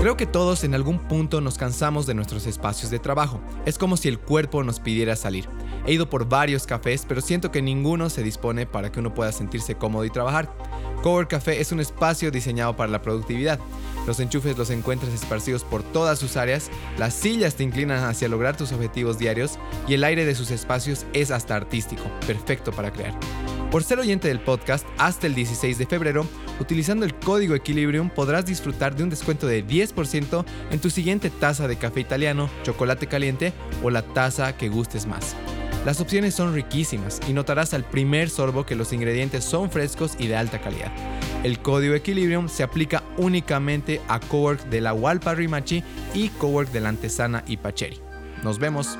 Creo que todos en algún punto nos cansamos de nuestros espacios de trabajo. Es como si el cuerpo nos pidiera salir. He ido por varios cafés, pero siento que ninguno se dispone para que uno pueda sentirse cómodo y trabajar. Cowork Café es un espacio diseñado para la productividad. Los enchufes los encuentras esparcidos por todas sus áreas, las sillas te inclinan hacia lograr tus objetivos diarios y el aire de sus espacios es hasta artístico, perfecto para crear. Por ser oyente del podcast, hasta el 16 de febrero, utilizando el código Equilibrium podrás disfrutar de un descuento de 10% en tu siguiente taza de café italiano, chocolate caliente o la taza que gustes más. Las opciones son riquísimas y notarás al primer sorbo que los ingredientes son frescos y de alta calidad. El código Equilibrium se aplica únicamente a Cowork de la Walpa Rimachi y Cowork de la Antesana y Pacheri. Nos vemos.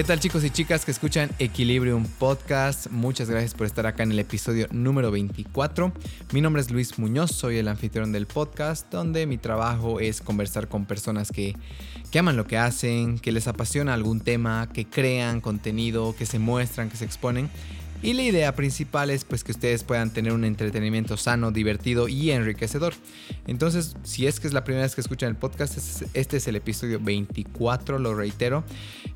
¿Qué tal chicos y chicas que escuchan Equilibrium Podcast? Muchas gracias por estar acá en el episodio número 24. Mi nombre es Luis Muñoz, soy el anfitrión del podcast, donde mi trabajo es conversar con personas que, que aman lo que hacen, que les apasiona algún tema, que crean contenido, que se muestran, que se exponen y la idea principal es pues que ustedes puedan tener un entretenimiento sano, divertido y enriquecedor. Entonces, si es que es la primera vez que escuchan el podcast, este es el episodio 24, lo reitero.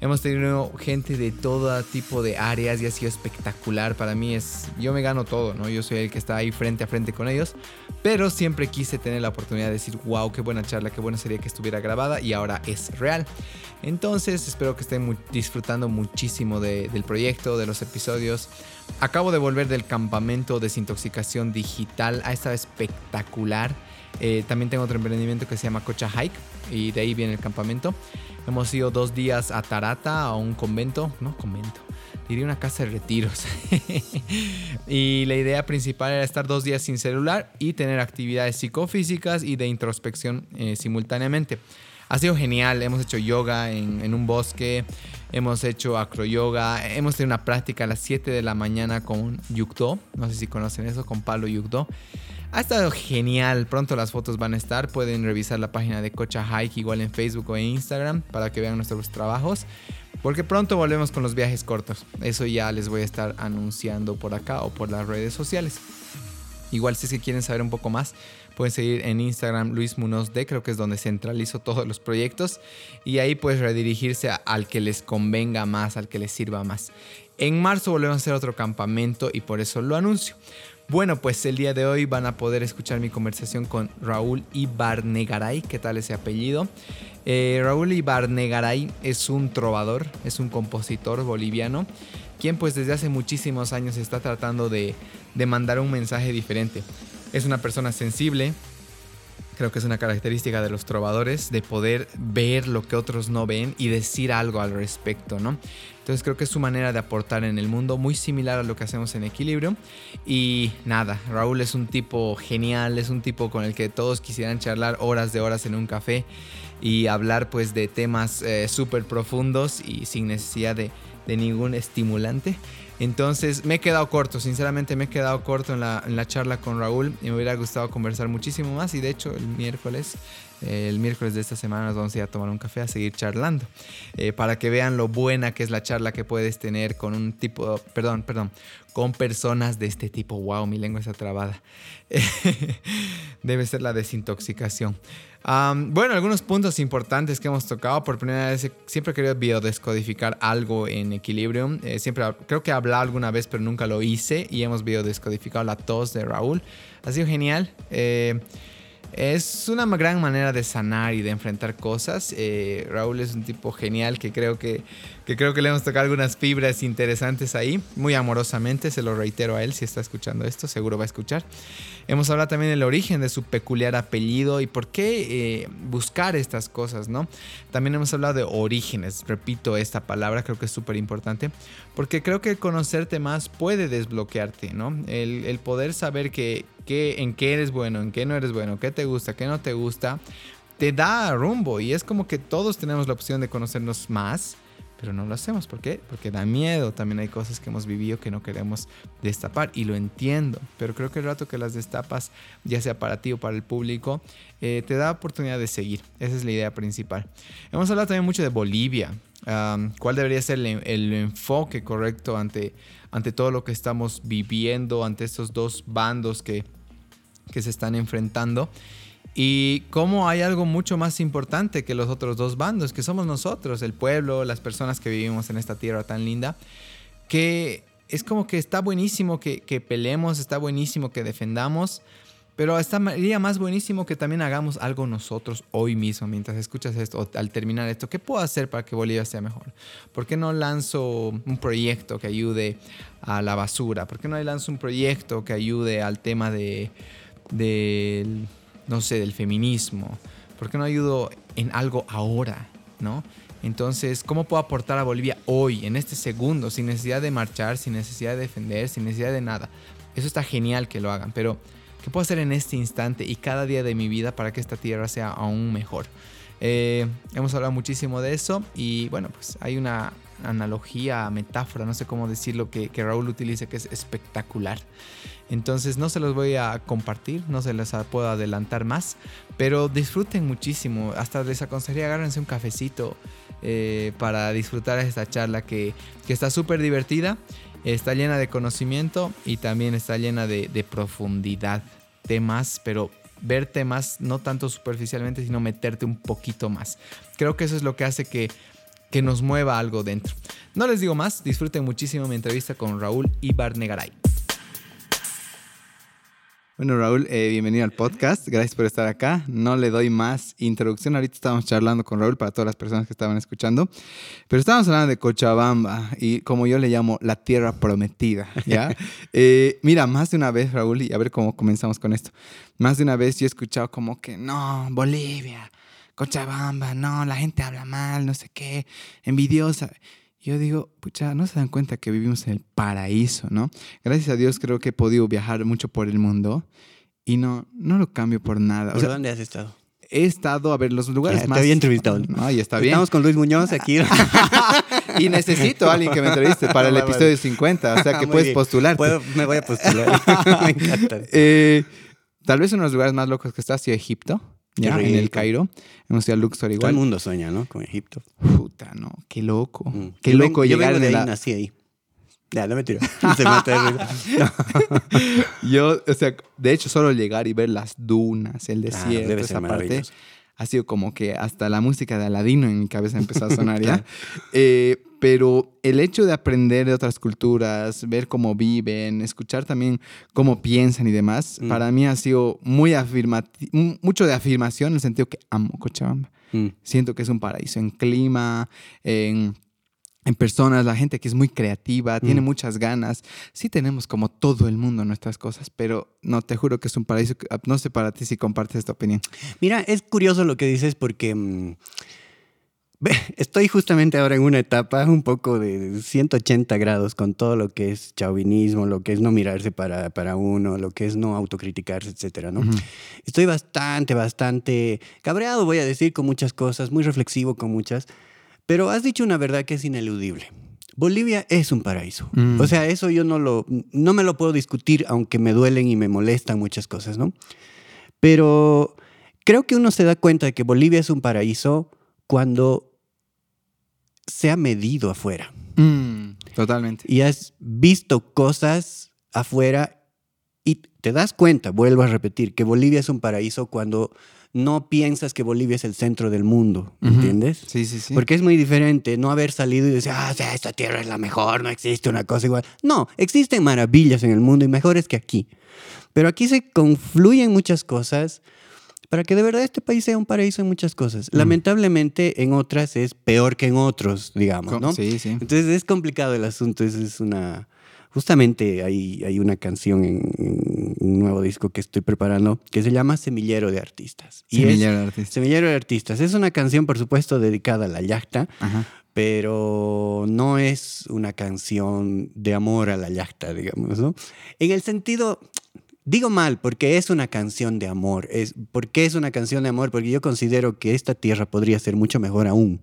Hemos tenido gente de todo tipo de áreas y ha sido espectacular. Para mí es, yo me gano todo, ¿no? Yo soy el que está ahí frente a frente con ellos, pero siempre quise tener la oportunidad de decir, wow, qué buena charla, qué buena sería que estuviera grabada y ahora es real. Entonces, espero que estén disfrutando muchísimo del proyecto, de los episodios. Acabo de volver del campamento desintoxicación digital. Ha estado espectacular. Eh, también tengo otro emprendimiento que se llama Cocha Hike y de ahí viene el campamento. Hemos ido dos días a Tarata, a un convento, no convento, diría una casa de retiros. y la idea principal era estar dos días sin celular y tener actividades psicofísicas y de introspección eh, simultáneamente. Ha sido genial, hemos hecho yoga en un bosque, hemos hecho acroyoga, hemos tenido una práctica a las 7 de la mañana con Yukdo, no sé si conocen eso, con Palo Yukdo. Ha estado genial, pronto las fotos van a estar, pueden revisar la página de Cocha Hike igual en Facebook o en Instagram para que vean nuestros trabajos, porque pronto volvemos con los viajes cortos, eso ya les voy a estar anunciando por acá o por las redes sociales. Igual si es que quieren saber un poco más, pueden seguir en Instagram Luis Munoz D, creo que es donde centralizo todos los proyectos. Y ahí puedes redirigirse al que les convenga más, al que les sirva más. En marzo volvemos a hacer otro campamento y por eso lo anuncio. Bueno, pues el día de hoy van a poder escuchar mi conversación con Raúl Ibarnegaray. ¿Qué tal ese apellido? Eh, Raúl Ibarnegaray es un trovador, es un compositor boliviano, quien pues desde hace muchísimos años está tratando de, de mandar un mensaje diferente. Es una persona sensible, creo que es una característica de los trovadores, de poder ver lo que otros no ven y decir algo al respecto, ¿no? Entonces creo que es su manera de aportar en el mundo, muy similar a lo que hacemos en Equilibrio. Y nada, Raúl es un tipo genial, es un tipo con el que todos quisieran charlar horas de horas en un café y hablar pues de temas eh, súper profundos y sin necesidad de, de ningún estimulante. Entonces me he quedado corto, sinceramente me he quedado corto en la, charla con Raúl y me hubiera gustado conversar muchísimo más y de hecho el miércoles el miércoles de esta semana nos vamos a ir a tomar un café a seguir charlando. Eh, para que vean lo buena que es la charla que puedes tener con un tipo, perdón, perdón, con personas de este tipo. Wow, mi lengua está trabada. Debe ser la desintoxicación. bueno, algunos puntos importantes que hemos tocado. Por primera vez, siempre he querido biodescodificar algo en Equilibrium. Eh, siempre, creo que he hablado alguna vez, pero nunca lo hice. Y hemos biodescodificado la tos de Raúl. Ha sido genial. Eh, es una gran manera de sanar y de enfrentar cosas. Eh, Raúl es un tipo genial que creo que, que creo que le hemos tocado algunas fibras interesantes ahí, muy amorosamente, se lo reitero a él si está escuchando esto, seguro va a escuchar. Hemos hablado también del origen de su peculiar apellido y por qué eh, buscar estas cosas, ¿no? También hemos hablado de orígenes, repito esta palabra, creo que es súper importante, porque creo que conocerte más puede desbloquearte, ¿no? El, el poder saber que, que, en qué eres bueno, en qué no eres bueno, qué te gusta, qué no te gusta, te da rumbo y es como que todos tenemos la opción de conocernos más pero no lo hacemos. ¿Por qué? Porque da miedo. También hay cosas que hemos vivido que no queremos destapar y lo entiendo. Pero creo que el rato que las destapas, ya sea para ti o para el público, eh, te da oportunidad de seguir. Esa es la idea principal. Hemos hablado también mucho de Bolivia. ¿Cuál debería ser el, enfoque correcto ante, ante todo lo que estamos viviendo, ante estos dos bandos que, que se están enfrentando? Y cómo hay algo mucho más importante que los otros dos bandos, que somos nosotros, el pueblo, las personas que vivimos en esta tierra tan linda, que es como que está buenísimo que, peleemos, está buenísimo que defendamos, pero estaría más buenísimo que también hagamos algo nosotros hoy mismo, mientras escuchas esto, al terminar esto. ¿Qué puedo hacer para que Bolivia sea mejor? ¿Por qué no lanzo un proyecto que ayude a la basura? ¿Por qué no lanzo un proyecto que ayude al tema de, del no sé, del feminismo? ¿Por qué no ayudo en algo ahora? ¿No? Entonces, ¿cómo puedo aportar a Bolivia hoy, en este segundo, sin necesidad de marchar, sin necesidad de defender, sin necesidad de nada? Eso está genial que lo hagan, pero ¿qué puedo hacer en este instante y cada día de mi vida para que esta tierra sea aún mejor? Eh, hemos hablado muchísimo de eso y bueno, pues hay una analogía, metáfora, no sé cómo decirlo, que, que Raúl utiliza que es espectacular. Entonces no se los voy a compartir, no se les puedo adelantar más, pero disfruten muchísimo. Hasta les aconsejaría agárrense un cafecito eh, para disfrutar esta charla que, que está súper divertida, está llena de conocimiento y también está llena de, de profundidad. Temas, pero ver temas no tanto superficialmente, sino meterte un poquito más. Creo que eso es lo que hace que, que nos mueva algo dentro. No les digo más, disfruten muchísimo mi entrevista con Raúl Ibar Negaray. Bueno, Raúl, eh, bienvenido al podcast. Gracias por estar acá. No le doy más introducción. Ahorita estábamos charlando con Raúl para todas las personas que estaban escuchando. Pero estábamos hablando de Cochabamba y como yo le llamo la tierra prometida. ¿ya? Eh, mira, más de una vez, Raúl, y a ver cómo comenzamos con esto. Más de una vez yo he escuchado como que no, Bolivia, Cochabamba, no, la gente habla mal, no sé qué, envidiosa. Yo digo, pucha, no se dan cuenta que vivimos en el paraíso, ¿no? Gracias a Dios creo que he podido viajar mucho por el mundo y no, no lo cambio por nada. ¿Por dónde has estado? He estado a ver los lugares más. Te había entrevistado. No, está bien. Estamos con Luis Muñoz aquí. y necesito a alguien que me entreviste para el episodio 50. O sea que puedes postular. me voy a postular. me encanta. Eh, tal vez uno de los lugares más locos que está ha sido Egipto ya, en el Cairo. Ido a Luxor igual. Todo el mundo sueña, ¿no? Con Egipto. Puta, no. Qué loco. Mm. Qué loco llegar vengo de de ahí, la... nací ahí. Ya, no me tiro. Se mata de Yo, o sea, de hecho, solo llegar y ver las dunas, el Claro, desierto, debe esa parte. Ha sido como que hasta la música de Aladino en mi cabeza empezó a sonar ya. Eh, pero el hecho de aprender de otras culturas, ver cómo viven, escuchar también cómo piensan y demás, Mm. para mí ha sido muy afirmati- mucho de afirmación en el sentido que amo Cochabamba. Mm. Siento que es un paraíso en clima, en, en personas, la gente que es muy creativa, tiene Mm. muchas ganas. Sí tenemos como todo el mundo nuestras cosas, pero no, te juro que es un paraíso. que- No sé para ti si compartes esta opinión. Mira, es curioso lo que dices porque mm, estoy justamente ahora en una etapa un poco de 180 grados con todo lo que es chauvinismo, lo que es no mirarse para, para uno, lo que es no autocriticarse, etcétera, ¿no? Estoy bastante, bastante cabreado, voy a decir, con muchas cosas, muy reflexivo con muchas, pero has dicho una verdad que es ineludible. Bolivia es un paraíso. Mm. O sea, eso yo no, lo, no me lo puedo discutir, aunque me duelen y me molestan muchas cosas, ¿no? Pero creo que uno se da cuenta de que Bolivia es un paraíso cuando se ha medido afuera Mm, totalmente. y has visto cosas afuera y te das cuenta, vuelvo a repetir, que Bolivia es un paraíso cuando no piensas que Bolivia es el centro del mundo. ¿entiendes? Sí, sí, sí. Porque es muy diferente no haber salido y decir, ah, esta tierra es la mejor, no existe una cosa igual. No, existen maravillas en el mundo y mejores que aquí. Pero aquí se confluyen muchas cosas para que de verdad este país sea un paraíso en muchas cosas. Mm. Lamentablemente en otras es peor que en otros, digamos, ¿no? Sí, sí. Entonces es complicado el asunto, es, es una... Justamente hay, hay una canción en, en un nuevo disco que estoy preparando que se llama Semillero de Artistas. Y es- Semillero de artista. Semillero de Artistas. Es una canción, por supuesto, dedicada a la yachta, Ajá. pero no es una canción de amor a la yachta, digamos, ¿no? En el sentido, digo mal, porque es una canción de amor. Es, ¿Por qué es una canción de amor? Porque yo considero que esta tierra podría ser mucho mejor aún.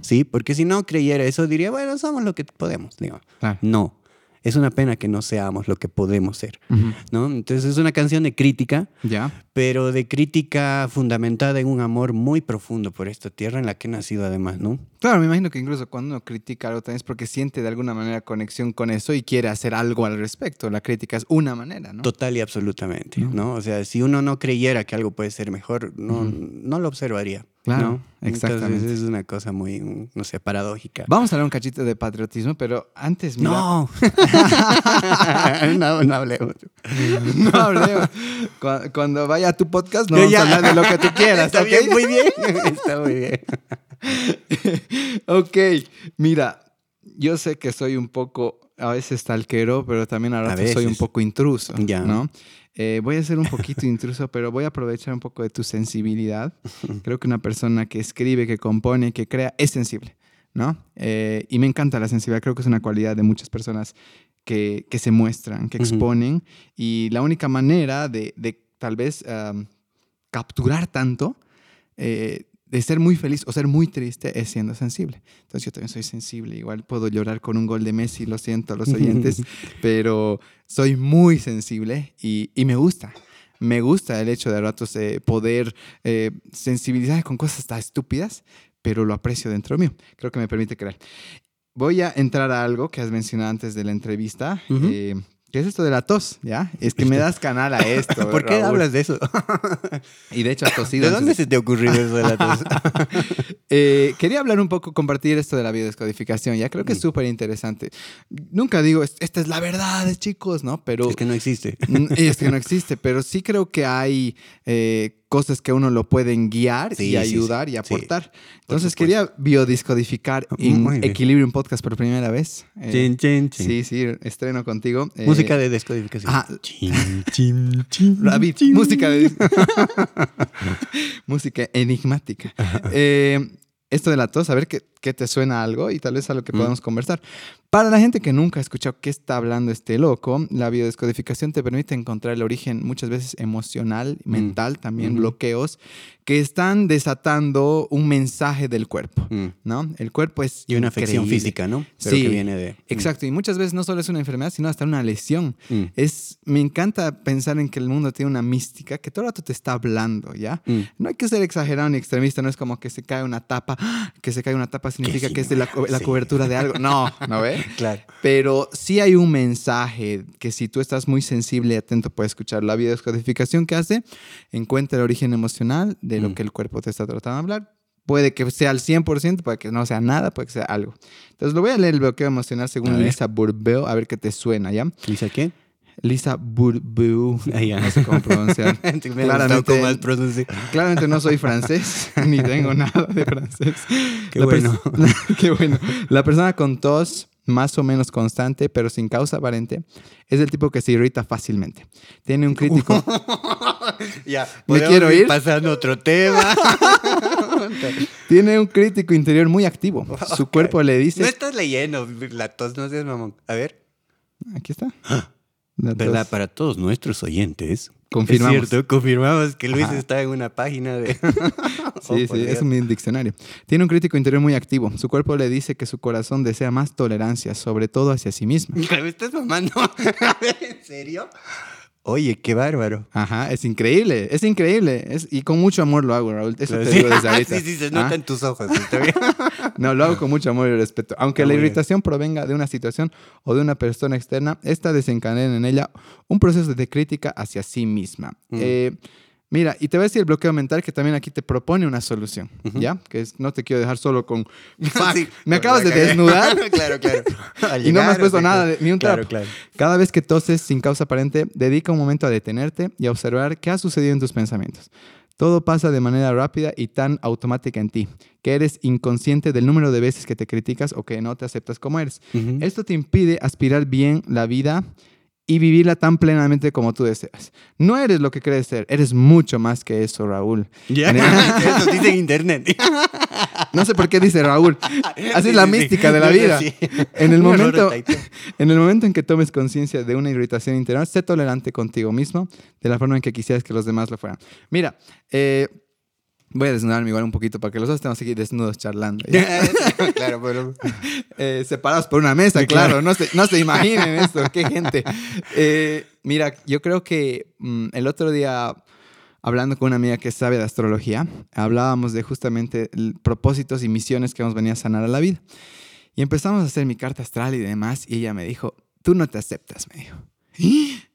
¿sí? Porque si no creyera eso, diría, bueno, somos lo que podemos, digo. No, es una pena que no seamos lo que podemos ser, Ujú. ¿no? Entonces es una canción de crítica, Ya. pero de crítica fundamentada en un amor muy profundo por esta tierra en la que he nacido además, ¿no? Claro, me imagino que incluso cuando uno critica algo también es porque siente de alguna manera conexión con eso y quiere hacer algo al respecto. La crítica es una manera, ¿no? Total y absolutamente, ¿No? ¿no? O sea, si uno no creyera que algo puede ser mejor, no, Ujú. no lo observaría. Claro, ¿no? exactamente. Entonces es una cosa muy, mm, no sé, paradójica. Vamos a hablar un cachito de patriotismo, pero antes, mira, No. no, no hablemos. no hablemos. Cu- Cuando vaya a tu podcast, no vamos ya. a hablar de lo que tú quieras, Está bien, muy bien. Está muy bien. ok, mira, yo sé que soy un poco, a veces talquero, pero también a A ratos soy un poco intruso, Ya. ¿no? Eh, voy a ser un poquito intruso, pero voy a aprovechar un poco de tu sensibilidad. Creo que una persona que escribe, que compone, que crea, es sensible, ¿no? Eh, y me encanta la sensibilidad, creo que es una cualidad de muchas personas que, que se muestran, que exponen, y la única manera de, de tal vez capturar tanto, eh, de ser muy feliz o ser muy triste, es siendo sensible. Entonces yo también soy sensible, igual puedo llorar con un gol de Messi, lo siento a los oyentes, pero soy muy sensible y, y me gusta. Me gusta el hecho de a ratos eh, poder eh, sensibilizar con cosas tan estúpidas, pero lo aprecio dentro mío. Creo que me permite crear. Voy a entrar a algo que has mencionado antes de la entrevista, Ujú. eh, que es esto de la tos, ¿ya? Es que me das canal a esto. ¿Por qué Raúl. hablas de eso? Y de hecho has tosido. ¿De dónde se te ha ocurrido eso de la tos? Eh, quería hablar un poco, compartir esto de la biodescodificación. Ya creo que es Mm. súper interesante. Nunca digo, "Es- esta es la verdad, chicos, ¿no? Pero Es que no existe. Mm, es que no existe, pero sí creo que hay eh, cosas que uno lo pueden guiar Sí, y ayudar sí, y aportar. Entonces quería biodiscodificar Muy en. Equilibrium Podcast por primera vez. Eh, Chin, chin, chin. Sí, sí, estreno contigo. Eh, Música de descodificación. ajá. Chin, chin, chin, David, chin. música de... música enigmática. Eh, esto de la tos, a ver qué, qué te suena algo y tal vez a lo que Mm. podamos conversar. Para la gente que nunca ha escuchado qué está hablando este loco, la biodescodificación te permite encontrar el origen muchas veces emocional, mental, también bloqueos que están desatando un mensaje del cuerpo, Mm. ¿no? El cuerpo es Y una afección increíble. física, ¿no? Pero Sí, que viene de... Exacto, y muchas veces no solo es una enfermedad, sino hasta una lesión. Mm. Es, me encanta pensar en que el mundo tiene una mística que todo el rato te está hablando, ¿ya? Mm. No hay que ser exagerado ni extremista, no es como que se cae una tapa, ¡ah! que se cae una tapa significa sí, que es de la, la sí. cobertura de algo. No, ¿no ve? Claro. Pero sí hay un mensaje que si tú estás muy sensible y atento puedes escuchar. La biodescodificación que hace encuentra el origen emocional de lo Mm. que el cuerpo te está tratando de hablar. Puede que sea al 100%, puede que no sea nada, puede que sea algo. Entonces lo voy a leer el bloqueo emocional según. Lisa Burbeo, a ver qué te suena, ¿ya? ¿Dice qué? Lisa Burbeu, Ah, ya. no sé cómo pronunciar. Claramente- pronunciado. Claramente no soy francés, ni tengo nada de francés. Qué La bueno. Qué bueno. La persona con tos más o menos constante, pero sin causa aparente, es el tipo que se irrita fácilmente. Tiene un crítico. ya, ¿Me quiero ir? pasando otro tema. tiene un crítico interior muy activo. Su cuerpo le no dice. estás leyendo la tos, no seas mamón. A ver. Aquí está. ¿Verdad? Para todos nuestros oyentes. Confirmamos. Es cierto, confirmamos que Luis Ajá. está en una página de... Sí, Oh, sí, es un diccionario. Tiene un crítico interior muy activo. Su cuerpo le dice que su corazón desea más tolerancia, sobre todo hacia sí mismo. ¿Me estás mamando? ¿En serio? Oye, qué bárbaro. Ajá, es increíble, es increíble. Es, y con mucho amor lo hago, Raúl. Eso te Sí. digo desde ahorita. sí, sí, se ¿Ah? nota en tus ojos. ¿está bien? No, lo hago con mucho amor y respeto. Aunque la bien. irritación provenga de una situación o de una persona externa, esta desencadena en ella un proceso de crítica hacia sí misma. Mm. Eh, mira, y te voy a decir el bloqueo mental que también aquí te propone una solución. ¿ya? Que es, no te quiero dejar solo con... Fuck, Sí, me acabas de desnudar claro, claro. Y no me has puesto nada, de- ni un Claro, trapo. claro. Cada vez que toses sin causa aparente, dedica un momento a detenerte y a observar qué ha sucedido en tus pensamientos. Todo pasa de manera rápida y tan automática en ti, que eres inconsciente del número de veces que te criticas o que no te aceptas como eres. Esto te impide aspirar bien la vida y vivirla tan plenamente como tú deseas. No eres lo que crees ser, eres mucho más que eso, Raúl. Ya, eso dice en internet. No sé por qué dice Raúl. Así Sí, es la sí, sí. mística de la vida. En el momento, en el momento en que tomes conciencia de una irritación interior, sé tolerante contigo mismo de la forma en que quisieras que los demás lo fueran. Mira, eh, Voy a desnudarme igual un poquito para que los dos estemos aquí desnudos charlando. claro, pero... Eh, separados por una mesa, claro. No, se, no se imaginen esto, qué gente. Eh, mira, yo creo que mm, el otro día, hablando con una amiga que sabe de astrología, hablábamos de justamente propósitos y misiones que nos venía a sanar a la vida. Y empezamos a hacer mi carta astral y demás, y ella me dijo, tú no te aceptas, me dijo.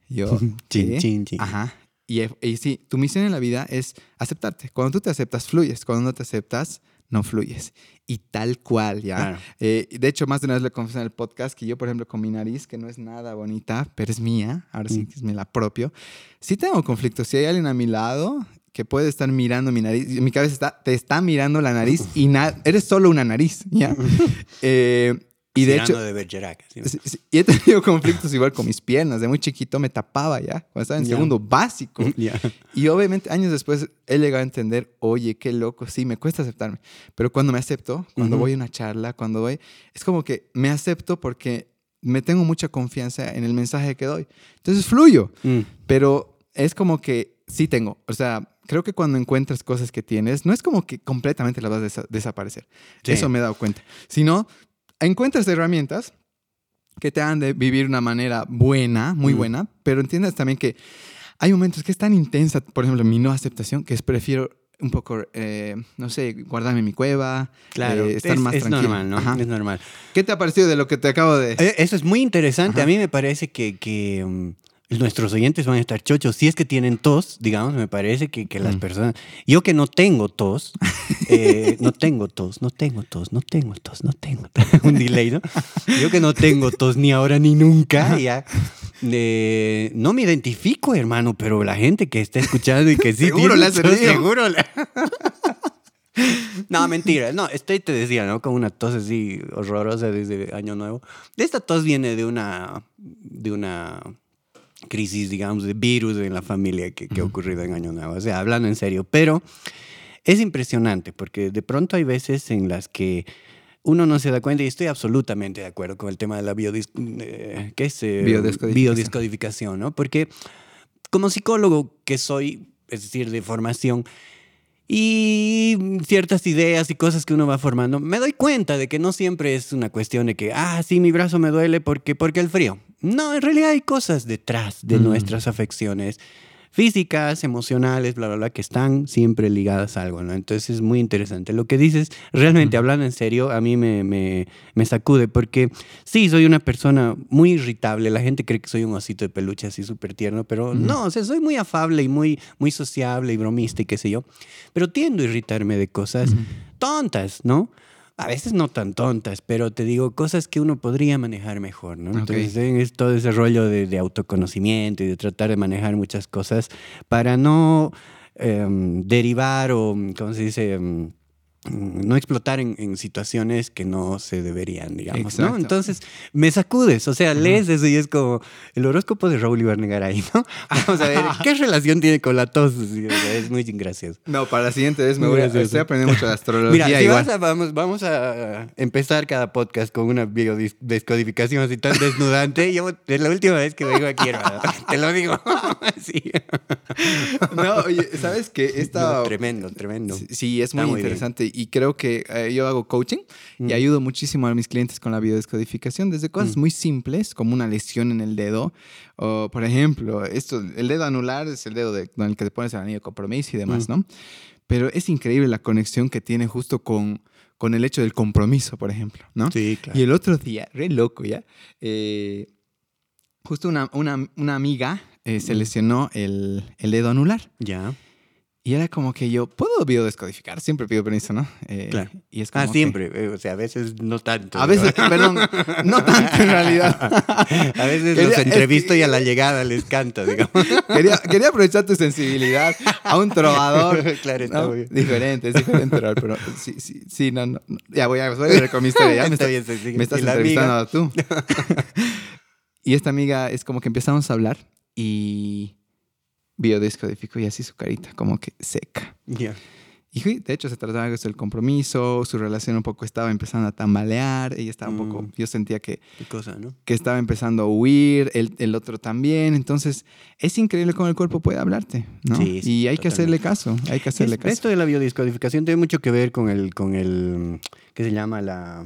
Yo, chin, chin, chin. Ajá. Y, y, sí, tu misión en la vida es aceptarte. Cuando tú te aceptas, fluyes. Cuando no te aceptas, no fluyes. Y tal cual, ¿ya? Eh, de hecho, más de una vez le confesé en el podcast que yo, por ejemplo, con mi nariz, que no es nada bonita, pero es mía, ahora sí mm. que es me la propio, sí tengo conflictos. Si hay alguien a mi lado que puede estar mirando mi nariz, mi cabeza está, te está mirando la nariz y eres solo una nariz, ¿ya? eh, y de hecho, de y he tenido conflictos igual con mis piernas. De muy chiquito me tapaba ya, cuando estaba en segundo básico. Y obviamente años después he llegado a entender, oye, qué loco, sí, me cuesta aceptarme. Pero cuando me acepto, cuando voy a una charla, cuando voy, es como que me acepto porque me tengo mucha confianza en el mensaje que doy. Entonces fluyo. Mm. Pero es como que sí tengo. O sea, creo que cuando encuentras cosas que tienes, no es como que completamente las vas a desaparecer. Eso me he dado cuenta. Sino encuentras herramientas que te hagan de vivir una manera buena, muy buena, pero entiendas también que hay momentos que es tan intensa, por ejemplo, mi no aceptación, que es prefiero un poco, eh, no sé, guardarme en mi cueva, claro, eh, estar más es tranquilo. normal, ¿no? Es normal. ¿Qué te ha parecido de lo que te acabo de...? Eh, eso es muy interesante. A mí me parece que, que mm, nuestros oyentes van a estar chochos. Si es que tienen tos, digamos, me parece que, que las mm. personas... Yo que no tengo tos, eh, no tengo tos, no tengo tos, no tengo tos, no tengo Un delay, ¿no? Yo que no tengo tos ni ahora ni nunca, ya... Eh, no me identifico, hermano, pero la gente que está escuchando y que sí seguro la tos, seguro la... No, mentira. No, estoy, te decía, ¿no? Con una tos así horrorosa desde Año Nuevo. Esta tos viene de una, de una crisis, digamos, de virus en la familia que, que ha ocurrido en Año Nuevo. O sea, hablando en serio. Pero es impresionante porque de pronto hay veces en las que uno no se da cuenta y estoy absolutamente de acuerdo con el tema de la biodis eh, ¿qué es? Eh, biodescodificación. ¿no? Porque como psicólogo que soy, es decir, de formación, y ciertas ideas y cosas que uno va formando, me doy cuenta de que no siempre es una cuestión de que, ah, sí, mi brazo me duele porque, porque el frío. No, en realidad hay cosas detrás de mm. nuestras afecciones físicas, emocionales, bla, bla, bla, que están siempre ligadas a algo, ¿no? Entonces es muy interesante. Lo que dices, realmente hablando en serio, a mí me, me, me, sacude porque sí, soy una persona muy irritable. La gente cree que soy un osito de peluche así súper tierno, pero no, o sea, soy muy afable y muy, muy sociable y bromista y qué sé yo. Pero tiendo a irritarme de cosas tontas, ¿no? A veces no tan tontas, pero te digo cosas que uno podría manejar mejor, ¿no? Entonces es todo ese rollo de, autoconocimiento y de tratar de manejar muchas cosas para no em, derivar o, ¿cómo se dice? Mm, no explotar en, situaciones que no se deberían, digamos, ¿no? Entonces, me sacudes, o sea, lees eso y es como el horóscopo de Raúl ahí, ¿no? Vamos a ver, ¿qué relación tiene con la tos? Es muy gracioso. No, para la siguiente vez me voy a... Estoy aprendiendo mucho de astrología Mira, si vamos, vamos a empezar cada podcast con una biodescodificación así tan desnudante. Yo, es la última vez que vengo aquí, hermano. Te lo digo. sí. No, oye, ¿sabes qué? Esta... tremendo, tremendo. Sí, es muy, interesante y creo que eh, yo hago coaching y mm. ayudo muchísimo a mis clientes con la biodescodificación, desde cosas mm. muy simples como una lesión en el dedo, o por ejemplo, esto, el dedo anular es el dedo de, con el que te pones el anillo de compromiso y demás, mm. ¿no? Pero es increíble la conexión que tiene justo con, con el hecho del compromiso, por ejemplo, ¿no? Sí, claro. Y el otro día, re loco ya, eh, justo una, una, una amiga eh, se lesionó el, el dedo anular. Ya. Y era como que yo, ¿puedo biodescodificar? Siempre pido permiso, ¿no? Eh, claro. Y es como ah, siempre. O sea, a veces no tanto. A veces, perdón, no tanto en realidad. a veces los entrevisto y a la llegada les canto, digamos. Quería, quería, aprovechar tu sensibilidad a un trovador. claro, está muy bien. Diferente, es diferente, pero sí, sí, sí, no, no. Ya voy a, ver con mi historia. Ya me, está, bien, me estás entrevistando tú. y esta amiga es como que empezamos a hablar y biodescodificó y así su carita, como que seca. Y sí, de hecho se trataba de eso, el compromiso, su relación un poco estaba empezando a tambalear, ella estaba un poco, Mm. yo sentía que, Qué cosa, ¿no? que estaba empezando a huir, el, el otro también, entonces es increíble cómo el cuerpo puede hablarte, ¿no? Sí, sí, y hay que hacerle caso, hay que hacerle Es- caso. Esto de la biodescodificación tiene mucho que ver con el, con el que se llama la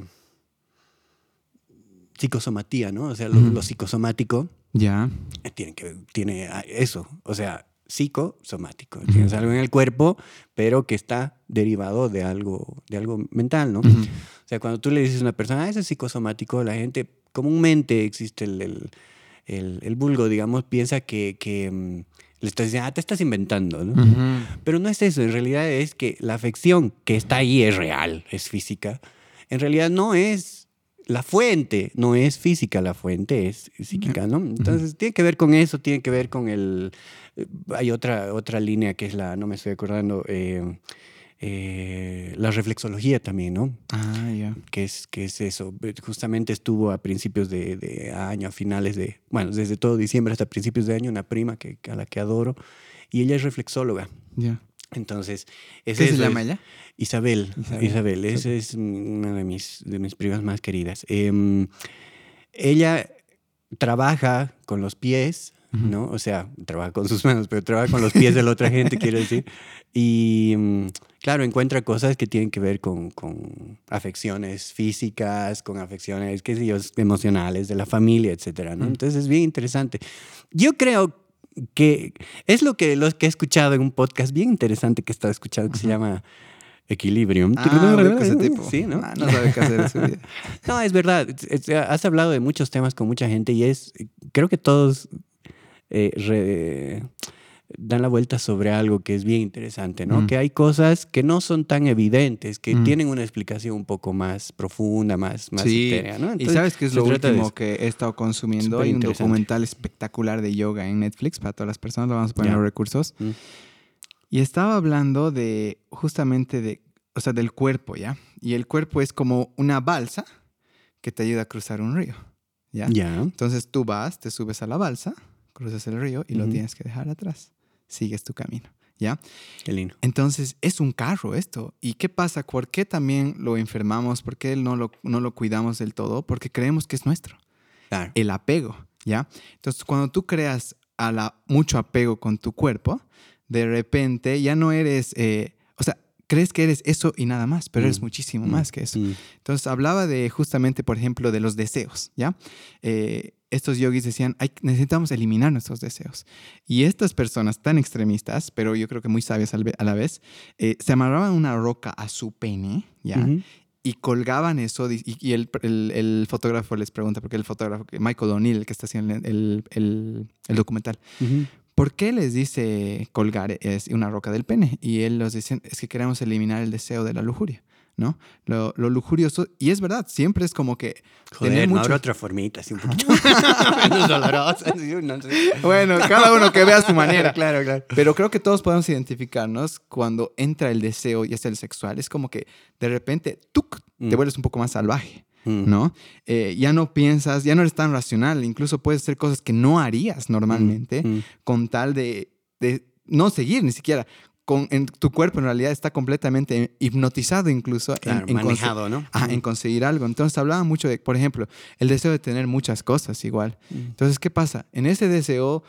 psicosomatía, ¿no? O sea, lo psicosomático Ya, eh, tiene, que, tiene ah, eso, o sea, psicosomático. Ujú. Tienes algo en el cuerpo, pero que está derivado de algo, de algo mental, ¿no? Ujú. O sea, cuando tú le dices a una persona, ah, ese es psicosomático, la gente comúnmente existe el, el, el- el vulgo, digamos, piensa que, que mm, le estás diciendo, ah, te estás inventando, ¿no? Ujú. Pero no es eso, en realidad es que la afección que está ahí es real, es física. En realidad no es la fuente, no es física la fuente, es psíquica, ¿no? Entonces tiene que ver con eso, tiene que ver con el... eh, Hay otra, otra línea que es la, no me estoy acordando, eh, eh, la reflexología también, ¿no? Ah, ya. que es, que es eso. Justamente estuvo a principios de, de año, a finales de, bueno, desde todo diciembre hasta principios de año, una prima que, a la que adoro, y ella es reflexóloga. Ya. Entonces, ¿Qué es se llama ella? Isabel. Isabel. Isabel, esa es una de mis, de mis primas más queridas. Em, ella trabaja con los pies. ¿no? O sea, trabaja con sus manos, pero trabaja con los pies de la otra gente, quiero decir. Y mm, claro, encuentra cosas que tienen que ver con, con afecciones físicas, con afecciones, qué sé yo, emocionales de la familia, etcétera, ¿no? Entonces es bien interesante. Yo creo que es lo que, los que he escuchado en un podcast bien interesante que he estado escuchando que se llama Equilibrium. Ah, ese tipo. Sí, ¿no? Ah, no sabe qué hacer en su vida. No, es verdad. Has hablado de muchos temas con mucha gente y es, creo que todos eh, re- dan la vuelta sobre algo que es bien interesante, ¿no? Mm. Que hay cosas que no son tan evidentes, que Mm. tienen una explicación un poco más profunda, más, más Sí, etérea, ¿no? y Entonces, sabes qué es lo de último que he estado consumiendo. Hay un documental espectacular de yoga en Netflix para todas las personas. Lo vamos a poner en Ya. los recursos. Mm. Y estaba hablando de justamente de, o sea, del cuerpo, ¿ya? Y el cuerpo es como una balsa que te ayuda a cruzar un río, ¿ya? Ya. Entonces tú vas, te subes a la balsa, cruzas el río y lo Ujú. tienes que dejar atrás. Sigues tu camino, ¿ya? Qué lindo. Entonces, es un carro esto. ¿Y qué pasa? ¿Por qué también lo enfermamos? ¿Por qué no lo, no lo cuidamos del todo? Porque creemos que es nuestro. Claro. El apego, ¿ya? Entonces, cuando tú creas a la, mucho apego con tu cuerpo, de repente ya no eres, eh, o sea, crees que eres eso y nada más, pero eres Mm. muchísimo Mm. más que eso. Mm. Entonces hablaba de justamente, por ejemplo, de los deseos, ¿ya? Eh, estos yogis decían, necesitamos eliminar nuestros deseos. Y estas personas tan extremistas, pero yo creo que muy sabias a la vez, eh, se amarraban una roca a su pene, ¿ya? Y colgaban eso, y, y el, el- el fotógrafo les pregunta, porque el fotógrafo, Michael O'Neill, que está haciendo el, documental. ¿por qué les dice colgar es una roca del pene? Y él los dice, es que queremos eliminar el deseo de la lujuria, ¿no? Lo, lo lujurioso, y es verdad, siempre es como que... Joder, tener no mucho- habrá otra formita así un poquito menos dolorosa. no. Bueno, cada uno que vea a su manera. claro, claro. Pero creo que todos podemos identificarnos cuando entra el deseo, ya sea el sexual. Es como que de repente, ¡tuc! te Mm. vuelves un poco más salvaje, Mm. ¿no? Eh, ya no piensas, ya no eres tan racional. Incluso puedes hacer cosas que no harías normalmente Mm. con tal de, de no seguir ni siquiera. Con, en, tu cuerpo en realidad está completamente hipnotizado incluso en- Claro, en, conse- manejado, ¿no? Ajá, en conseguir algo. Entonces hablaba mucho de, por ejemplo, el deseo de tener muchas cosas igual. Mm. Entonces, ¿qué pasa? En ese deseo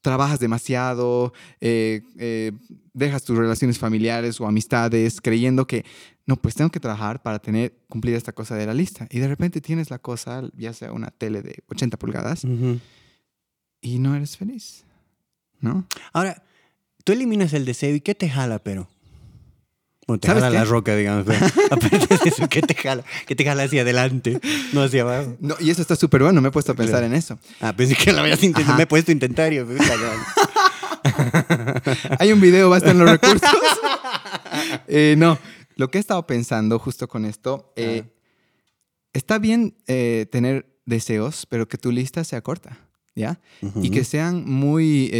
trabajas demasiado, eh, eh, dejas tus relaciones familiares o amistades creyendo que, no, pues tengo que trabajar para tener, cumplir esta cosa de la lista. Y de repente tienes la cosa, ya sea una tele de 80 pulgadas, Ujú. y no eres feliz, ¿no? Ahora, tú eliminas el deseo y ¿qué te jala, pero? Bueno, te ¿Sabes jala qué? la roca, digamos. Pero aparte de eso, ¿qué te jala? ¿Qué te jala hacia adelante? No hacia abajo. No, y eso está súper bueno, me he puesto a pensar Claro. en eso. Ah, pensé que la habías intentado. Me he puesto intentario. puta, no. Hay un video, va a estar en los recursos. Eh, no, lo que he estado pensando justo con esto, eh, está bien eh, tener deseos, pero que tu lista sea corta, ¿ya? Y que sean muy,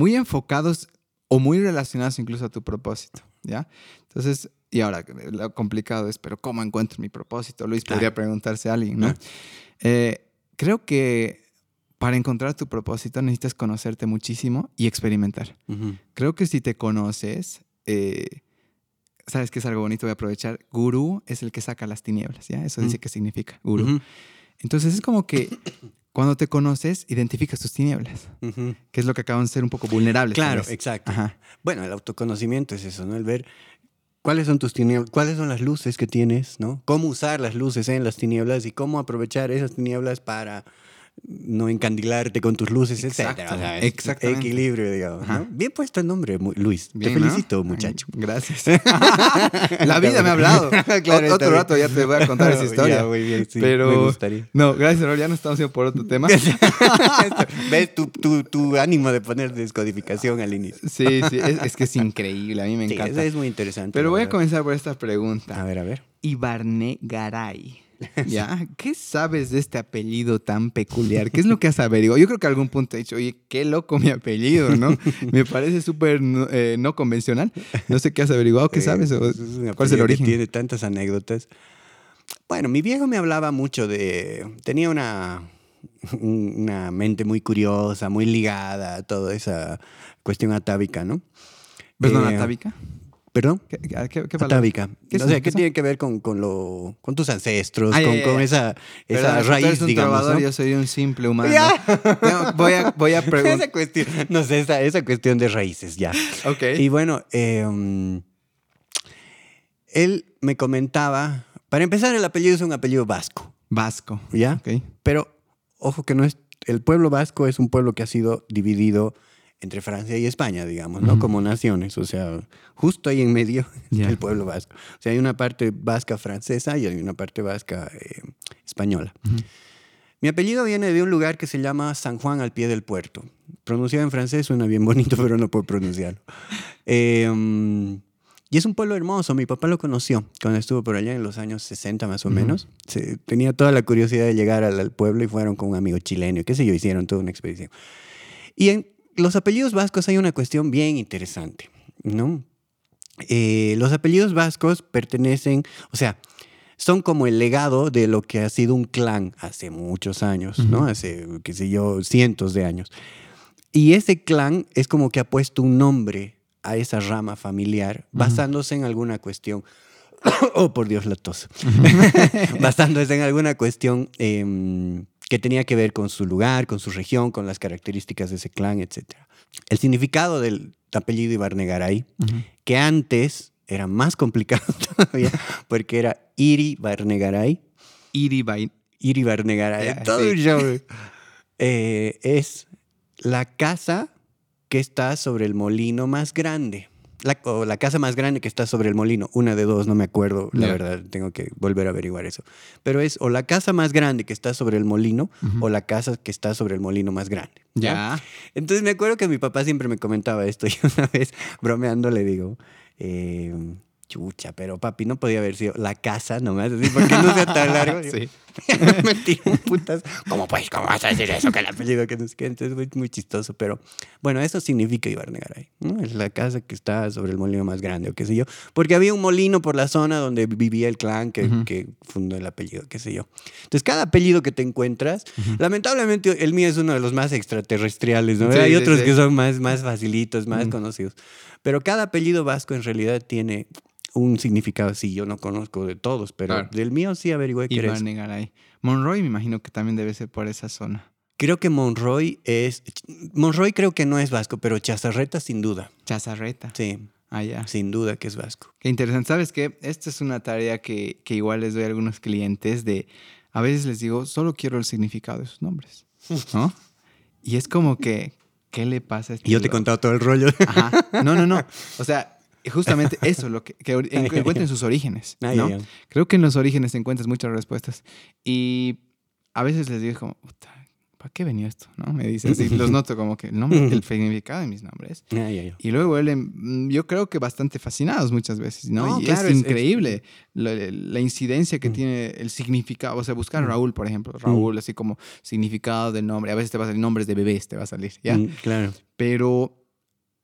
muy enfocados o muy relacionados incluso a tu propósito, ¿ya? Entonces, y ahora, lo complicado es, pero ¿cómo encuentro mi propósito? Luis podría preguntarse a alguien, ¿no? Claro. Eh, creo que para encontrar tu propósito necesitas conocerte muchísimo y experimentar. Creo que si te conoces, eh, ¿sabes qué es algo bonito? Voy a aprovechar. Gurú es el que saca las tinieblas, ¿ya? Eso dice que significa gurú. Entonces es como que cuando te conoces, identificas tus tinieblas, que es lo que acaban de ser un poco vulnerables. Claro, exacto. Ajá. Bueno, el autoconocimiento es eso, ¿no? El ver cuáles son tus tinieblas, cuáles son las luces que tienes, ¿no? Cómo usar las luces en las tinieblas y cómo aprovechar esas tinieblas para no encandilarte con tus luces, Exacto, etcétera. O sea, es exactamente. Equilibrio, digamos. Bien puesto el nombre, Luis. Bien, Te ¿no? felicito, muchacho. Gracias. La vida me ha hablado. Claro, Otro rato ya te voy a contar esa historia. Ya, muy bien, sí, Pero me gustaría. no, gracias, Raúl. Ya no estamos yendo por otro tema. ¿Ves tu, tu, tu ánimo de poner descodificación al inicio? Sí, sí, es, es que es increíble. A mí me encanta. es muy interesante. Pero voy a comenzar por esta pregunta. A ver, a ver. Ibarne Garay. ¿Ya? ¿Qué sabes de este apellido tan peculiar? ¿Qué es lo que has averiguado? Yo creo que a algún punto he dicho, oye, qué loco mi apellido, ¿no? Me parece súper no, eh, no convencional. No sé qué has averiguado, ¿qué sabes? ¿O es un ¿Cuál es el que origen? Tiene tantas anécdotas. Bueno, mi viejo me hablaba mucho de... Tenía una, un- una mente muy curiosa, muy ligada a toda esa cuestión atávica, ¿no? ¿Perdón, Eh, atávica? ¿Perdón? ¿Qué, qué, qué- qué? Atávica. ¿Qué o sea? ¿qué tiene que ver con, con, lo, con tus ancestros, Ah, con, con esa, esa Perdón, raíz, eres un digamos, ¿no? yo soy un simple humano. Voy a, voy a preguntar. esa cuestión, no sé, esa, esa cuestión de raíces, ya. Ok. Y bueno, eh, él me comentaba, para empezar, el apellido es un apellido vasco, Vasco. ¿ya? Ok. Pero ojo que no es, el pueblo vasco es un pueblo que ha sido dividido entre Francia y España, digamos, ¿no? Como naciones, o sea, justo ahí en medio Ya. el pueblo vasco. O sea, hay una parte vasca francesa y hay una parte vasca eh, española. Mi apellido viene de un lugar que se llama San Juan al pie del puerto. Pronunciado en francés suena bien bonito, pero no puedo pronunciarlo. Eh, um, y es un pueblo hermoso. Mi papá lo conoció cuando estuvo por allá en los años 60 más o menos. Se- tenía toda la curiosidad de llegar al, al pueblo y fueron con un amigo chileno, qué sé yo, hicieron toda una expedición. Y en los apellidos vascos hay una cuestión bien interesante, ¿no? Eh, los apellidos vascos pertenecen, o sea, son como el legado de lo que ha sido un clan hace muchos años, ¿no? Hace, qué sé yo, cientos de años. Y ese clan es como que ha puesto un nombre a esa rama familiar basándose en alguna cuestión. oh, por Dios, la tos. basándose en alguna cuestión em, que tenía que ver con su lugar, con su región, con las características de ese clan, etc. El significado del apellido Ibarnegaray, que antes era más complicado todavía, porque era Iri Barnegaray, Iribai- Iri Barnegaray, Ya, todo sí. show. Eh, es la casa que está sobre el molino más grande. La, o la casa más grande que está sobre el molino. Una de dos, no me acuerdo, la verdad, tengo que volver a averiguar eso. Pero es o la casa más grande que está sobre el molino o la casa que está sobre el molino más grande. Ya. Entonces me acuerdo que mi papá siempre me comentaba esto y una vez bromeando le digo, eh, chucha, pero papi, no podía haber sido la casa nomás, así, porque no sea tan largo. Sí. me tiró un putas. ¿Cómo pues? ¿Cómo vas a decir eso? Que el apellido que no sé qué. Entonces muy, muy chistoso. Pero bueno, eso significa Ibarnegaray. ¿no? Es la casa que está sobre el molino más grande o qué sé yo. Porque había un molino por la zona donde vivía el clan que, fundó el apellido, qué sé yo. Entonces cada apellido que te encuentras, lamentablemente el mío es uno de los más extraterrestriales. ¿no? Sí, Hay sí, otros sí. que son más, más facilitos, más conocidos. Pero cada apellido vasco en realidad tiene un significado así. Yo no conozco de todos, pero Claro. del mío sí averigüé que era. Ibarnegaray. Monroy me imagino que también debe ser por esa zona. Creo que Monroy es. Monroy creo que no es vasco, pero Chazarreta sin duda. Chazarreta. Sí, Ah, ya. sin duda que es vasco. Qué interesante. ¿Sabes qué? Esta es una tarea que, que igual les doy a algunos clientes de... A veces les digo, solo quiero el significado de sus nombres. ¿No? Y es como que, ¿qué le pasa a este Y yo te he contado todo el rollo. Ajá. No, no, no. O sea, justamente eso, lo que, que en- encuentren sus orígenes. ¿no? Creo que en los orígenes encuentras muchas respuestas. Y a veces les digo como, "Puta, ¿para qué venía esto? ¿No? Me dicen así, los noto como que el nombre, el significado de mis nombres. Y luego vuelven, mm, yo creo que bastante fascinados muchas veces, ¿no? No, y claro, es increíble la, la incidencia que Mm. tiene el significado. O sea, buscar Mm. Raúl, por ejemplo. Raúl, así como significado del nombre. A veces te va a salir nombres de bebés, te va a salir, ¿ya? Mm, claro. Pero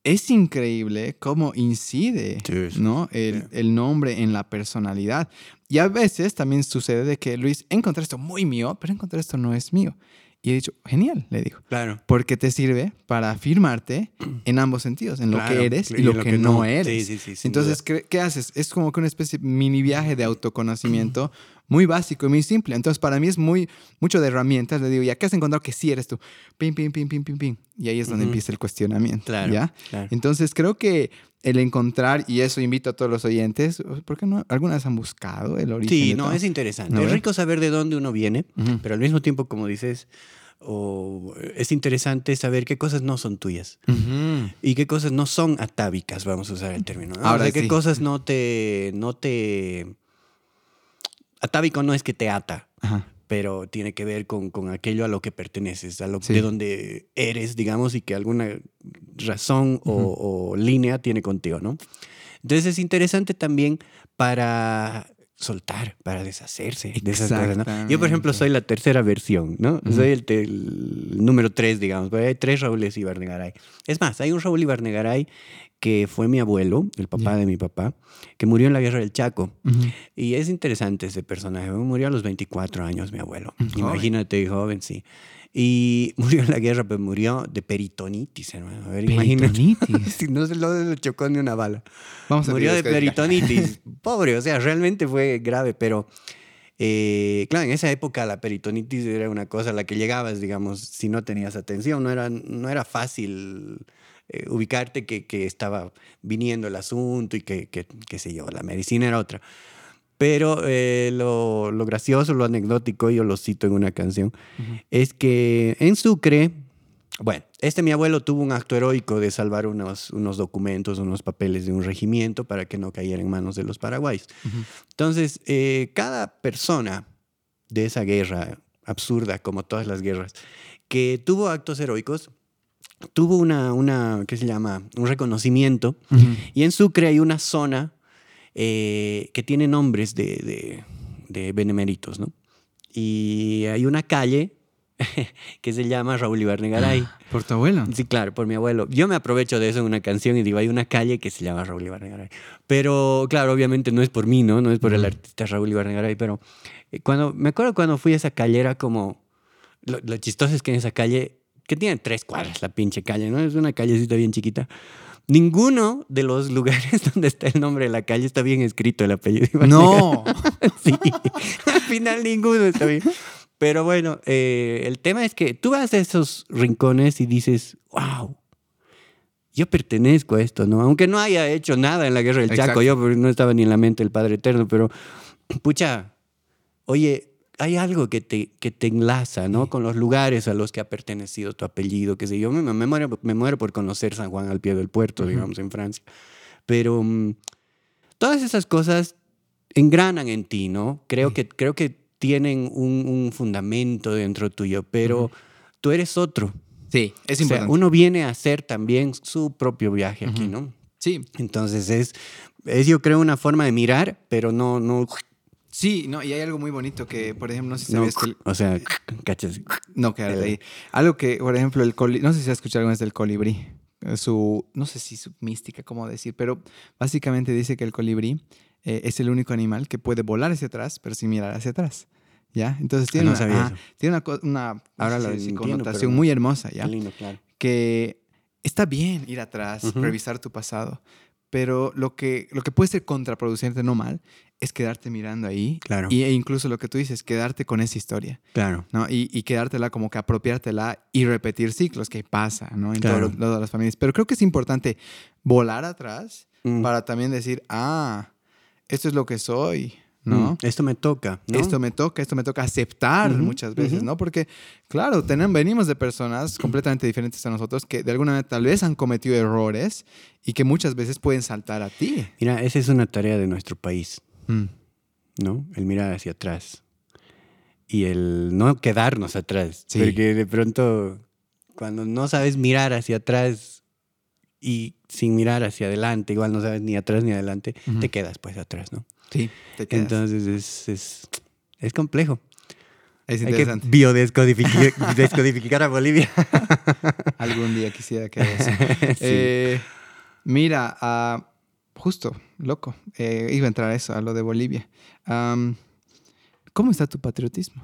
es increíble cómo incide Sí, ¿no? el, el nombre en la personalidad. Y a veces también sucede de que, Luis, encontré esto muy mío, pero encontré esto no es mío. Y he dicho, genial, le digo. Claro. Porque te sirve para afirmarte en ambos sentidos, en lo que eres y, y lo, que, que no no. eres. Sí, sí, Entonces, ¿qué, qué haces? Es como que una especie de mini viaje de autoconocimiento muy básico y muy simple. Entonces, para mí es muy mucho de herramientas. Le digo, ¿ya qué has encontrado que sí eres tú? Pim, pim, pim, pim, pim, pim. Y ahí es donde empieza el cuestionamiento. Claro, ¿ya? claro. Entonces, creo que el encontrar, y eso invito a todos los oyentes, ¿por qué no? ¿Alguna vez han buscado el origen? Sí, no, todo? es interesante. ¿No es rico saber de dónde uno viene, pero al mismo tiempo, como dices, o- es interesante saber qué cosas no son tuyas Ujú. y qué cosas no son atávicas, vamos a usar el término. ¿no? Ahora o sea, qué sí. cosas no te, no te... Atávico no es que te ata, Ajá. pero tiene que ver con, con aquello a lo que perteneces, a lo Sí. de donde eres, digamos, y que alguna razón o, o línea tiene contigo, ¿no? Entonces es interesante también para soltar, para deshacerse de esas cosas, ¿no? Yo, por ejemplo, soy la tercera versión, ¿no? Ujú. Soy el, el número tres, digamos, pero hay tres Raúles Ibarnegaray. Es más, hay un Raúl Ibarnegaray que fue mi abuelo, el papá de mi papá, que murió en la Guerra del Chaco. Y es interesante ese personaje. Murió a los 24 años, mi abuelo. Joven. Imagínate, joven, sí. Y murió en la guerra, pero murió de peritonitis, hermano. A ver, imagínate. Peritonitis. Si no se lo, chocó ni una bala. Vamos a Murió de peritonitis. Pobre, o sea, realmente fue grave, pero eh, claro, en esa época la peritonitis era una cosa a la que llegabas, digamos, si no tenías atención. No era, no era fácil eh, ubicarte que, que estaba viniendo el asunto y que, que, qué sé yo, la medicina era otra. Pero eh, lo, lo gracioso, lo anecdótico, yo lo cito en una canción, es que en Sucre, bueno, este mi abuelo tuvo un acto heroico de salvar unos, unos documentos, unos papeles de un regimiento para que no cayera en manos de los paraguayos. Entonces, eh, cada persona de esa guerra absurda, como todas las guerras, que tuvo actos heroicos, tuvo una, una ¿qué se llama? Un reconocimiento. Ujú. Y en Sucre hay una zona eh, que tiene nombres de, de, de beneméritos, ¿no? Y hay una calle que se llama Raúl Ibarnegaray. ¿Por tu abuelo? Sí, claro, por mi abuelo. Yo me aprovecho de eso en una canción y digo, hay una calle que se llama Raúl Ibarnegaray. Pero, claro, obviamente no es por mí, ¿no? No es por el artista Raúl Ibarnegaray, pero eh, cuando, me acuerdo cuando fui a esa calle era como... Lo, lo chistoso es que en esa calle, que tiene tres cuadras la pinche calle, ¿no? Es una callecita bien chiquita. Ninguno de los lugares donde está el nombre de la calle está bien escrito el apellido. No. Sí, al final ninguno está bien. Pero bueno, eh, el tema es que tú vas a esos rincones y dices, wow, yo pertenezco a esto, ¿no? Aunque no haya hecho nada en la guerra del Exacto. Chaco, yo porque no estaba ni en la mente del Padre Eterno, pero pucha, oye, hay algo que te, que te enlaza, ¿no? Con los lugares a los que ha pertenecido tu apellido, qué sé yo. Me, me muero, me muero por conocer San Juan al pie del puerto, Ujú. digamos, en Francia. Pero mm, todas esas cosas engranan en ti, ¿no? Creo, Sí. que, creo que tienen un, un fundamento dentro tuyo, pero tú eres otro. Sí, es O sea, importante. uno viene a hacer también su propio viaje aquí, Ujú. ¿no? Sí, Entonces es, es, yo creo, una forma de mirar, pero no, no, sí, no, y hay algo muy bonito que, por ejemplo, no sé si no sabías que... el- o sea, cachas. No, quédate Eh. ahí. Algo que, por ejemplo, el colibrí, no sé si has escuchado alguna vez del colibrí, eh, su, no sé si su mística, cómo decir, pero básicamente dice que el colibrí eh, es el único animal que puede volar hacia atrás, pero sin mirar hacia atrás. ¿Ya? Entonces tiene no una, sabía ajá, eso. tiene una, una no Ahora sé si decir, entiendo, connotación muy hermosa, ¿ya? Lindo, claro. que está bien ir atrás, Ujú. revisar tu pasado, pero lo que, lo que puede ser contraproducente, no mal, es quedarte mirando ahí. Claro. Y, e incluso lo que tú dices, quedarte con esa historia, Claro. ¿no? Y, y quedártela como que apropiártela y repetir ciclos que pasa, ¿no? En Claro. todas las familias. Pero creo que es importante volar atrás Mm, para también decir, ah, esto es lo que soy, ¿no? mm, Esto me toca, ¿no? Esto me toca, esto me toca aceptar muchas veces. ¿no? Porque, claro, tenemos, venimos de personas completamente diferentes a nosotros que de alguna manera tal vez han cometido errores y que muchas veces pueden saltar a ti. Mira, esa es una tarea de nuestro país, Mm. ¿no? El mirar hacia atrás. Y el no quedarnos atrás. Sí. Porque de pronto, cuando no sabes mirar hacia atrás y sin mirar hacia adelante, igual no sabes ni atrás ni adelante, Ujú. te quedas pues atrás, ¿no? Sí, te quedas. Entonces es, es, es complejo. es Hay que interesante. biodescodificar descodificar a Bolivia. Algún día quisiera que haga eso. Sí. Eh, mira, ah, justo, loco, eh, iba a entrar a eso, a lo de Bolivia. ¿Cómo está tu patriotismo?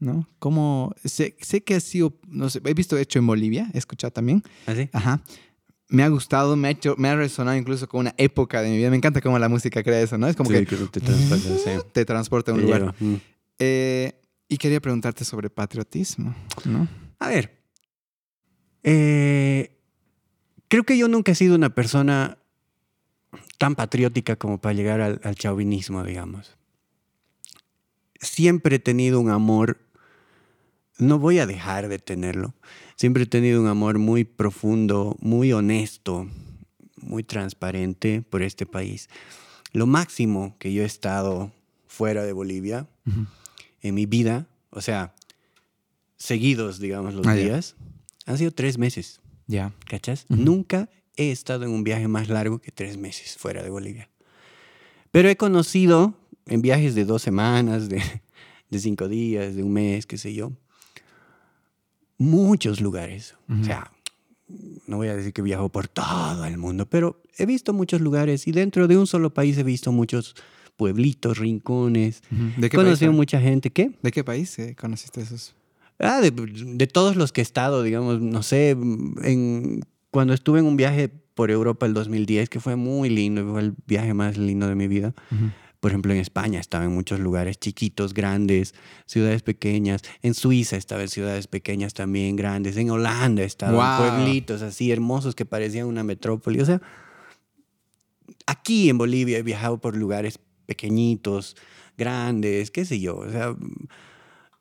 ¿no? Como sé, sé que ha sido, no sé, he visto hecho en Bolivia, he escuchado también. ¿Así? Ajá. Me ha gustado, me ha, hecho, me ha resonado incluso con una época de mi vida. Me encanta cómo la música crea eso, ¿no? Es como Sí, que te transporta, sí. te transporta a un Te lugar. Mm. Eh, y quería preguntarte sobre patriotismo, ¿no? A ver, eh, creo que yo nunca he sido una persona tan patriótica como para llegar al, al chauvinismo, digamos. Siempre he tenido un amor, no voy a dejar de tenerlo, siempre he tenido un amor muy profundo, muy honesto, muy transparente por este país. Lo máximo que yo he estado fuera de Bolivia en mi vida, o sea, seguidos, digamos, los Ah, días, han sido tres meses, Ya. ¿cachas? Ujú. Nunca he estado en un viaje más largo que tres meses fuera de Bolivia. Pero he conocido en viajes de dos semanas, de, de cinco días, de un mes, qué sé yo, muchos lugares. Ujú. O sea, no voy a decir que viajo por todo el mundo, pero he visto muchos lugares y dentro de un solo país he visto muchos pueblitos, rincones. Ujú. ¿De He qué país? conocido ah? mucha gente. ¿Qué? ¿De qué país eh, conociste esos? Ah, de, de todos los que he estado, digamos, no sé, en, cuando estuve en un viaje por Europa el 2010, que fue muy lindo, fue el viaje más lindo de mi vida. Por ejemplo, en España estaba en muchos lugares chiquitos, grandes, ciudades pequeñas. En Suiza estaba en ciudades pequeñas también, grandes. En Holanda estaba Guau. en pueblitos así hermosos que parecían una metrópoli. O sea, aquí en Bolivia he viajado por lugares pequeñitos, grandes, qué sé yo. O sea,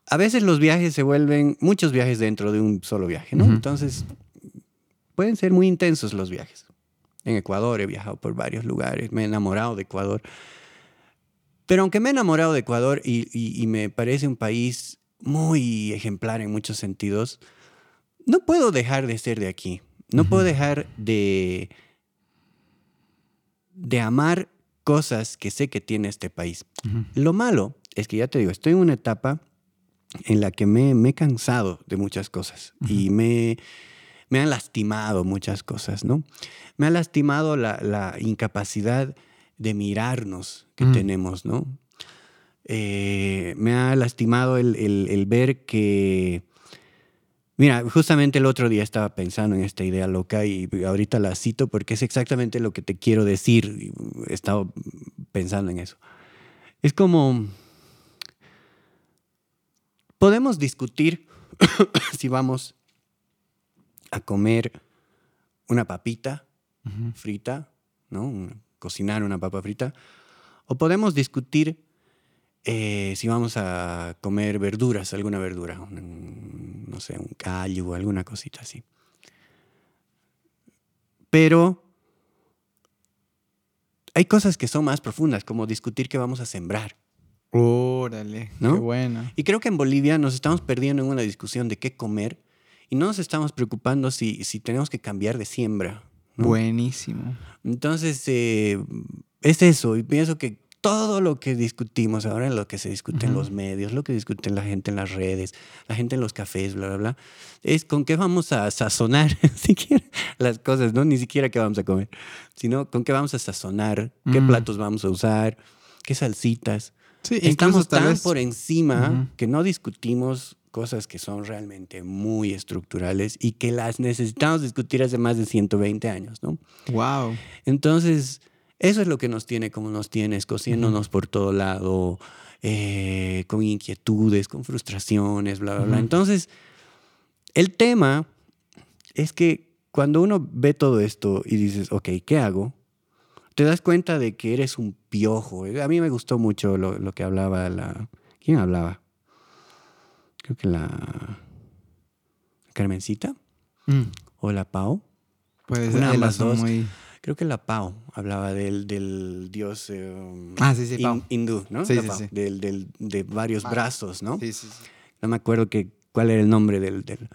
a veces los viajes se vuelven muchos viajes dentro de un solo viaje, ¿no? Ujú. Entonces, pueden ser muy intensos los viajes. En Ecuador he viajado por varios lugares, me he enamorado de Ecuador. Pero aunque me he enamorado de Ecuador y, y- y me parece un país muy ejemplar en muchos sentidos, no puedo dejar de ser de aquí. No puedo dejar de, de amar cosas que sé que tiene este país. Lo malo es que ya te digo, estoy en una etapa en la que me, me he cansado de muchas cosas y me, me han lastimado muchas cosas, ¿no? Me ha lastimado la, la incapacidad de mirarnos que Mm. tenemos, ¿no? Eh, me ha lastimado el, el- el ver que... Mira, justamente el otro día estaba pensando en esta idea loca y ahorita la cito porque es exactamente lo que te quiero decir. He estado pensando en eso. Es como... Podemos discutir si vamos a comer una papita frita, ¿no? Cocinar una papa frita. O podemos discutir eh, si vamos a comer verduras, alguna verdura, un- no sé, un callo o alguna cosita así. Pero hay cosas que son más profundas, como discutir qué vamos a sembrar. Órale, ¿No? qué bueno. Y creo que en Bolivia nos estamos perdiendo en una discusión de qué comer y no nos estamos preocupando si, si tenemos que cambiar de siembra. ¿no? Buenísimo. Entonces, eh, es eso. Y pienso que todo lo que discutimos ahora, lo que se discute en los medios, lo que discute la gente en las redes, la gente en los cafés, bla, bla, bla, es con qué vamos a sazonar siquiera las cosas, ¿no? Ni siquiera qué vamos a comer, sino con qué vamos a sazonar, qué Mm. platos vamos a usar, qué salsitas. Sí, Estamos tan vez- por encima que no discutimos cosas que son realmente muy estructurales y que las necesitamos discutir hace más de 120 años, ¿no? Wow. Entonces, eso es lo que nos tiene como nos tiene, escociéndonos por todo lado, eh, con inquietudes, con frustraciones, bla, bla, bla. Entonces, el tema es que cuando uno ve todo esto y dices, ok, ¿qué hago? Te das cuenta de que eres un piojo. A mí me gustó mucho lo, lo que hablaba la... ¿Quién hablaba? Creo que la... Carmencita Mm, o la Pau. Puede Una de las dos. muy- Creo que la Pau hablaba del, del dios eh, Ah, sí, sí, Pau. hindú, ¿no? Sí, La sí, Pau, sí. Del, del- de varios brazos, ¿no? Sí, sí. No me acuerdo que, cuál era el nombre del... del-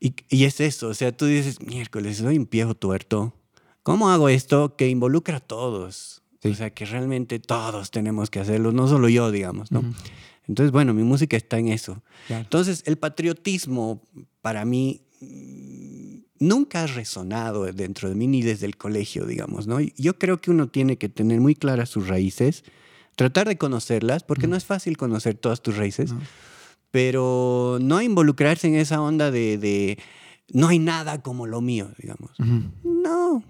Y, y es eso, o sea, tú dices, miércoles, soy un viejo tuerto. ¿Cómo hago esto que involucra a todos? O sea, que realmente todos tenemos que hacerlo, no solo yo, digamos, ¿no? Entonces, bueno, mi música está en eso. Claro. Entonces, el patriotismo para mí mm, nunca ha resonado dentro de mí ni desde el colegio, digamos, ¿no? Yo creo que uno tiene que tener muy claras sus raíces, tratar de conocerlas, porque no es fácil conocer todas tus raíces, No. pero no involucrarse en esa onda de, de no hay nada como lo mío, digamos. No,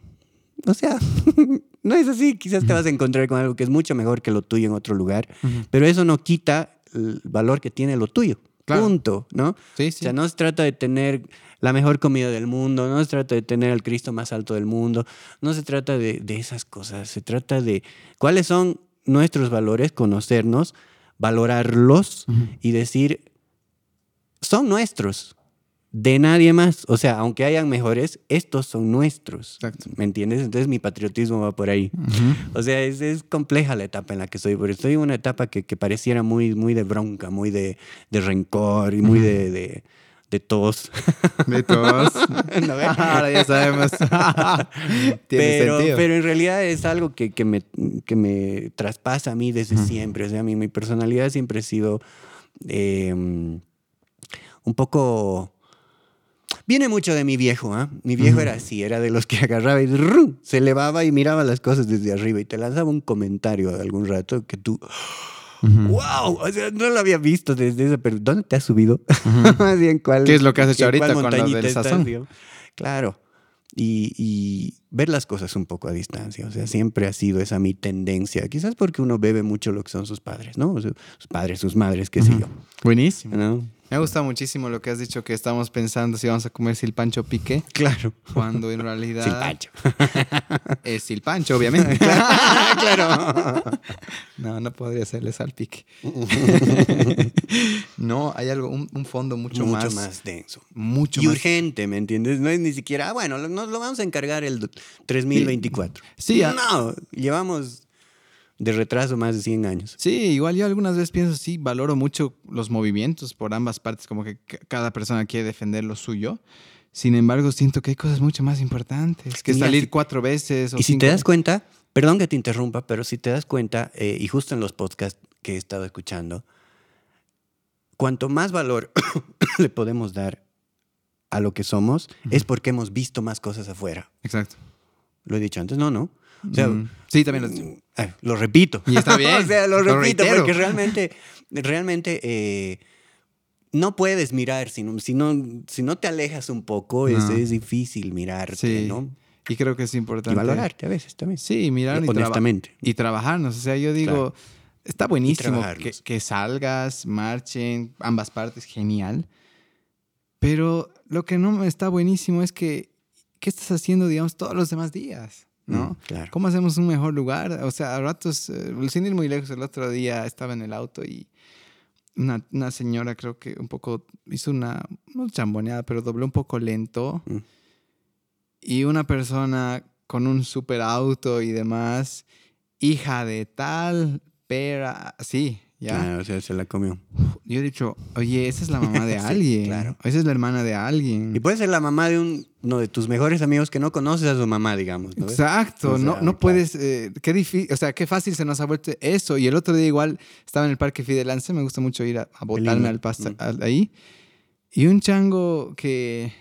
o sea, no es así. Quizás te vas a encontrar con algo que es mucho mejor que lo tuyo en otro lugar, pero eso no quita el valor que tiene lo tuyo. Claro. Punto, ¿no? Sí, O sea, no se trata de tener la mejor comida del mundo, no se trata de tener al Cristo más alto del mundo, no se trata de, de esas cosas, se trata de cuáles son nuestros valores, conocernos, valorarlos y decir, son nuestros, de nadie más. O sea, aunque hayan mejores, estos son nuestros. Exacto. ¿Me entiendes? Entonces mi patriotismo va por ahí. O sea, es, es compleja la etapa en la que estoy, porque estoy en una etapa que, que pareciera muy, muy de bronca, muy de, de rencor y muy de, de, de tos. De todos. Ahora ya sabemos. Tiene pero, sentido. pero en realidad es algo que, que me, que me traspasa a mí desde siempre. O sea, mi, mi personalidad siempre ha sido eh, un poco... Viene mucho de mi viejo, ¿ah? Mi viejo era así, era de los que agarraba y se elevaba y miraba las cosas desde arriba y te lanzaba un comentario de algún rato que tú... ¡Wow! O sea, no lo había visto desde ese, pero ¿dónde te has subido? Más bien, ¿cuál, ¿Qué es lo que has hecho ahorita con montañita del sazón? Claro. Y, y ver las cosas un poco a distancia. O sea, siempre ha sido esa mi tendencia. Quizás porque uno bebe mucho lo que son sus padres, ¿no? O sea, sus padres, sus madres, qué sé yo. Buenísimo. ¿no? Me gusta muchísimo lo que has dicho que estamos pensando si vamos a comer silpancho pique, Claro. cuando en realidad Silpancho. es silpancho, obviamente. claro. No, no podría serle salpique. no, hay algo, un, un fondo mucho, Mucho, más, más, denso. mucho y más. urgente, ¿me entiendes? No es ni siquiera, ah, bueno, nos lo vamos a encargar el 3024. Sí, a- No, llevamos de retraso más de 100 años. Sí, igual yo algunas veces pienso, sí, valoro mucho los movimientos por ambas partes, como que ca- cada persona quiere defender lo suyo. Sin embargo, siento que hay cosas mucho más importantes que Mira, salir si- cuatro veces o Y si cinco te das veces. cuenta, perdón que te interrumpa, pero si te das cuenta, eh, y justo en los podcasts que he estado escuchando, cuanto más valor le podemos dar a lo que somos, es porque hemos visto más cosas afuera. Exacto. Lo he dicho antes, no, no. O sea, Mm, sí, también lo has dicho. Eh, lo repito. Y está bien, o sea, lo lo repito reitero. porque realmente, realmente eh, no puedes mirar, si no, si no, si no te alejas un poco, es, No. es difícil mirarte, Sí. ¿no? Y creo que es Y importante. valorarte a veces también. Sí, mirar y, traba- honestamente. y trabajarnos. O sea, yo digo, Claro. está buenísimo que, que salgas, marchen, ambas partes, genial. Pero lo que no está buenísimo es que, ¿qué estás haciendo, digamos, todos los demás días? ¿No? Mm, claro. ¿Cómo hacemos un mejor lugar? O sea, a ratos, eh, sin ir muy lejos, el otro día estaba en el auto y una, una señora creo que un poco hizo una, no chamboneada, pero dobló un poco lento. Mm. Y una persona con un super auto y demás, hija de tal, pera, sí, ya. Claro, o sea, se la comió. Yo he dicho, oye, esa es la mamá de Sí, alguien. claro. Esa es la hermana de alguien. Y puede ser la mamá de un, uno de tus mejores amigos que no conoces a su mamá, digamos. ¿no? Exacto, O sea, no, no claro. puedes, eh, qué difícil, o sea, qué fácil se nos ha vuelto eso. Y el otro día igual estaba en el parque Fidelance, me gusta mucho ir a, a botarme al pasto Mm. ahí. Y un chango que,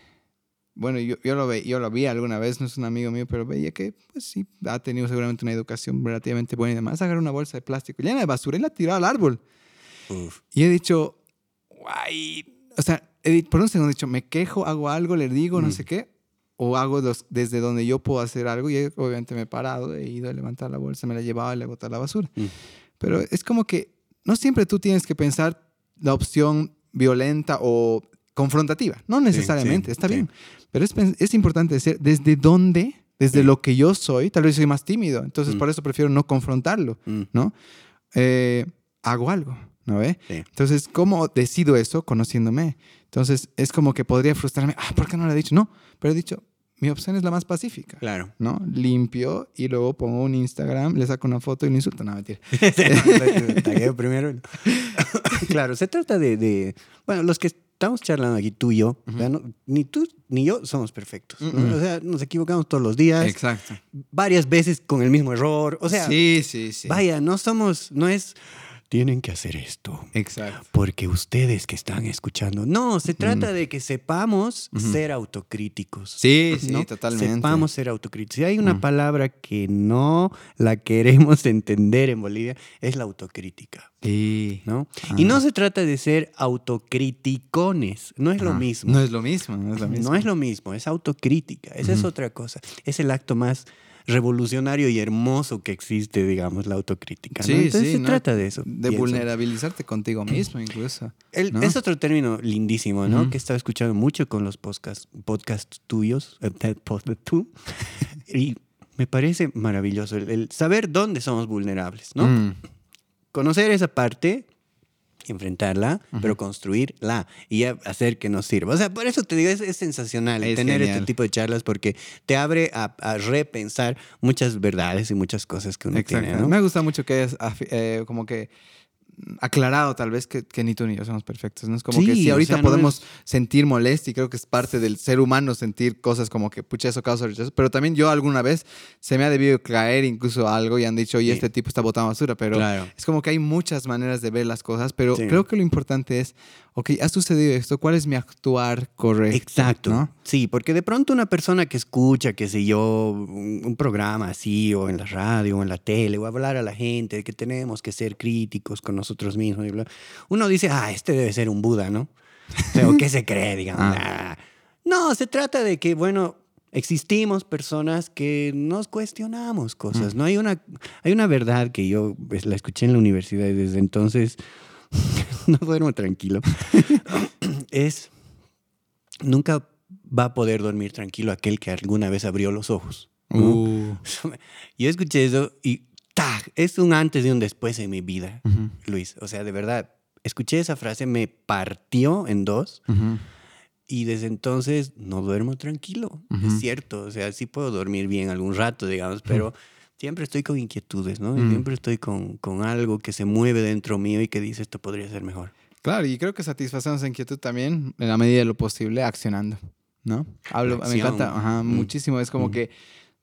bueno, yo, yo, lo ve, yo lo vi alguna vez, no es un amigo mío, pero veía que, pues sí, ha tenido seguramente una educación relativamente buena y demás. Agarró una bolsa de plástico llena de basura y la tiró al árbol. Uf. Y he dicho, guay. O sea, he por un segundo he dicho, me quejo, hago algo, le digo, no Mm. sé qué. O hago los- desde donde yo puedo hacer algo. Y obviamente me he parado, he ido a levantar la bolsa, me la he llevado y le he botado la basura. Mm. Pero es como que no siempre tú tienes que pensar la opción violenta o confrontativa. No necesariamente, sí, está sí. bien. Pero es, es importante decir desde dónde, desde Sí. lo que yo soy, tal vez soy más tímido. Entonces Mm. por eso prefiero no confrontarlo, Mm. ¿no? Eh, hago algo, ¿no ve? Sí. Entonces, ¿cómo decido eso? Conociéndome. Entonces, es como que podría frustrarme. Ah, ¿por qué no lo he dicho? No, pero he dicho, mi opción es la más pacífica. Claro. ¿No? Limpio y luego pongo un Instagram, le saco una foto y lo insulto. No, mentira. Primero. claro, se trata de, de- Bueno, los que estamos charlando aquí, tú y yo, o sea, no- ni tú ni yo somos perfectos. O sea, nos equivocamos todos los días, Exacto. varias veces con el mismo error. O sea, sí, sí, sí. vaya, no somos. No es. Tienen que hacer esto. Exacto. Porque ustedes que están escuchando, no, se trata de que sepamos ser autocríticos. Sí, sí, totalmente. Sepamos ser autocríticos. Si hay una palabra que no la queremos entender en Bolivia, es la autocrítica. Sí. ¿no? Ah. Y no se trata de ser autocriticones, no es lo mismo. No es lo mismo, no es lo mismo. No es lo mismo, es autocrítica. Esa es otra cosa. Es el acto más revolucionario y hermoso que existe, digamos, la autocrítica. ¿no? Sí, Entonces sí, se ¿no? trata de eso. De pienso. vulnerabilizarte contigo mismo, incluso. El- ¿no? Es otro término lindísimo, ¿no? Que he estado escuchando mucho con los podcasts podcast tuyos, eh, tú. y me parece maravilloso el, el saber dónde somos vulnerables, ¿no? Mm. Conocer esa parte, enfrentarla, pero construirla y hacer que nos sirva. O sea, por eso te digo, es, es sensacional Es tener genial. este tipo de charlas porque te abre a, a repensar muchas verdades y muchas cosas que uno Exacto. tiene, ¿no? Me gusta mucho que afi- eh, como que aclarado tal vez que, que ni tú ni yo somos perfectos. ¿no? Es como que si o ahorita sea, no podemos sentir molestia y creo que es parte del ser humano sentir cosas como que pucha eso causa rechazo, pero también yo alguna vez se me ha debido caer incluso algo y han dicho, oye, Sí. este tipo está botando basura, pero Claro. es como que hay muchas maneras de ver las cosas, pero Sí. creo que lo importante es, ok, ha sucedido esto, ¿cuál es mi actuar correcto? Exacto. ¿no? Sí, porque de pronto una persona que escucha, qué sé yo, un, un programa así, o en la radio, o en la tele, o hablar a la gente de que tenemos que ser críticos con nosotros mismos, y bla, uno dice, ah, este debe ser un Buda, ¿no? O sea, ¿o qué se cree, digamos? Ah. No, se trata de que, bueno, existimos personas que nos cuestionamos cosas, ¿no? Hay una, hay una verdad que yo pues, la escuché en la universidad y desde entonces no duermo tranquilo. es nunca va a poder dormir tranquilo aquel que alguna vez abrió los ojos. ¿no? Uh, Yo escuché eso y ¡tac! es un antes y un después en mi vida, Luis. O sea, de verdad, escuché esa frase, me partió en dos y desde entonces no duermo tranquilo. Es cierto, o sea, sí puedo dormir bien algún rato, digamos, pero siempre estoy con inquietudes, ¿no? Mm. siempre estoy con, con algo que se mueve dentro mío y que dice esto podría ser mejor. Claro, y creo que satisfacemos esa inquietud también, en la medida de lo posible, accionando, ¿no? Hablo, me encanta, ajá, Mm. muchísimo. Es como Mm. que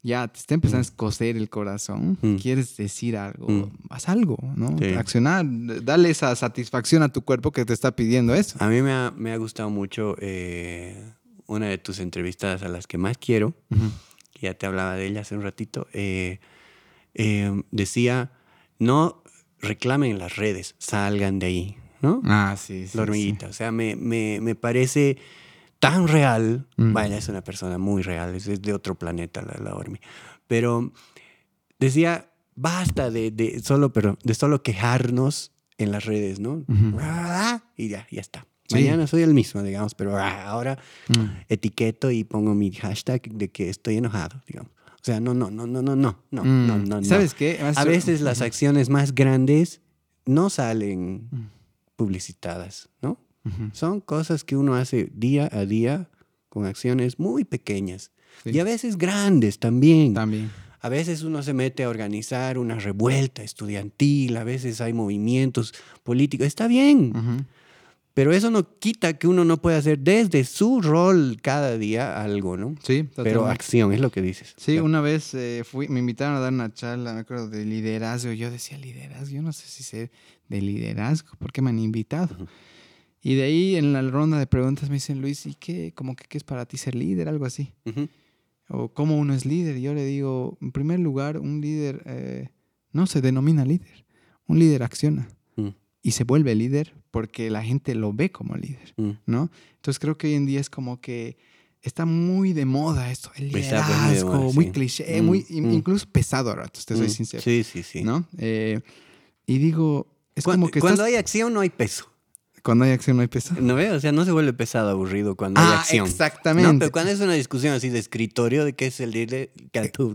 ya te está empezando a escocer el corazón, quieres decir algo, haz algo, ¿no? Sí. Accionar, dale esa satisfacción a tu cuerpo que te está pidiendo eso. A mí me ha, me ha gustado mucho eh, una de tus entrevistas a las que más quiero, que ya te hablaba de ella hace un ratito, eh, eh, decía, no reclamen las redes, salgan de ahí, ¿no? Ah, sí, sí. la hormiguita. O sea, me, me, me parece tan real. Mm. Vaya, es una persona muy real, es, de otro planeta la, la hormiga. Pero decía, basta de, de solo, pero de solo quejarnos en las redes, ¿no? Ujú. Y ya, ya está. Sí. Mañana soy el mismo, digamos, pero ah, ahora Mm. etiqueto y pongo mi hashtag de que estoy enojado, digamos. O sea, no, no, no, no, no, no, no, Mm. no, no. ¿Sabes qué? A veces las Ujú. acciones más grandes no salen Mm. publicitadas, ¿no? Son cosas que uno hace día a día con acciones muy pequeñas Sí. y a veces grandes también. También. A veces uno se mete a organizar una revuelta estudiantil, a veces hay movimientos políticos. Está bien, Ujú. Pero eso no quita que uno no pueda hacer desde su rol cada día algo, ¿no? Sí, Pero totalmente. acción es lo que dices. Sí, una vez eh, fui, me invitaron a dar una charla, me acuerdo, de liderazgo. Yo decía liderazgo, yo no sé si sé de liderazgo, ¿por qué me han invitado? Y de ahí en la ronda de preguntas me dicen, Luis, ¿y qué, como que, qué es para ti ser líder? Algo así. O cómo uno es líder. Y yo le digo, en primer lugar, un líder eh, no se denomina líder. Un líder acciona y se vuelve líder porque la gente lo ve como líder, mm. ¿no? Entonces creo que hoy en día es como que está muy de moda esto, el muy liderazgo, moda, muy sí. cliché, Mm, muy, mm. incluso pesado a ratos, te soy sincero, Sí, sí, sí. ¿no? Eh, y digo, es como que cuando estás- hay acción no hay peso. Cuando hay acción no hay peso. ¿No ves? O sea, no se vuelve pesado, aburrido cuando hay Ah, acción. exactamente. No, pero cuando es una discusión así de escritorio de qué es el líder,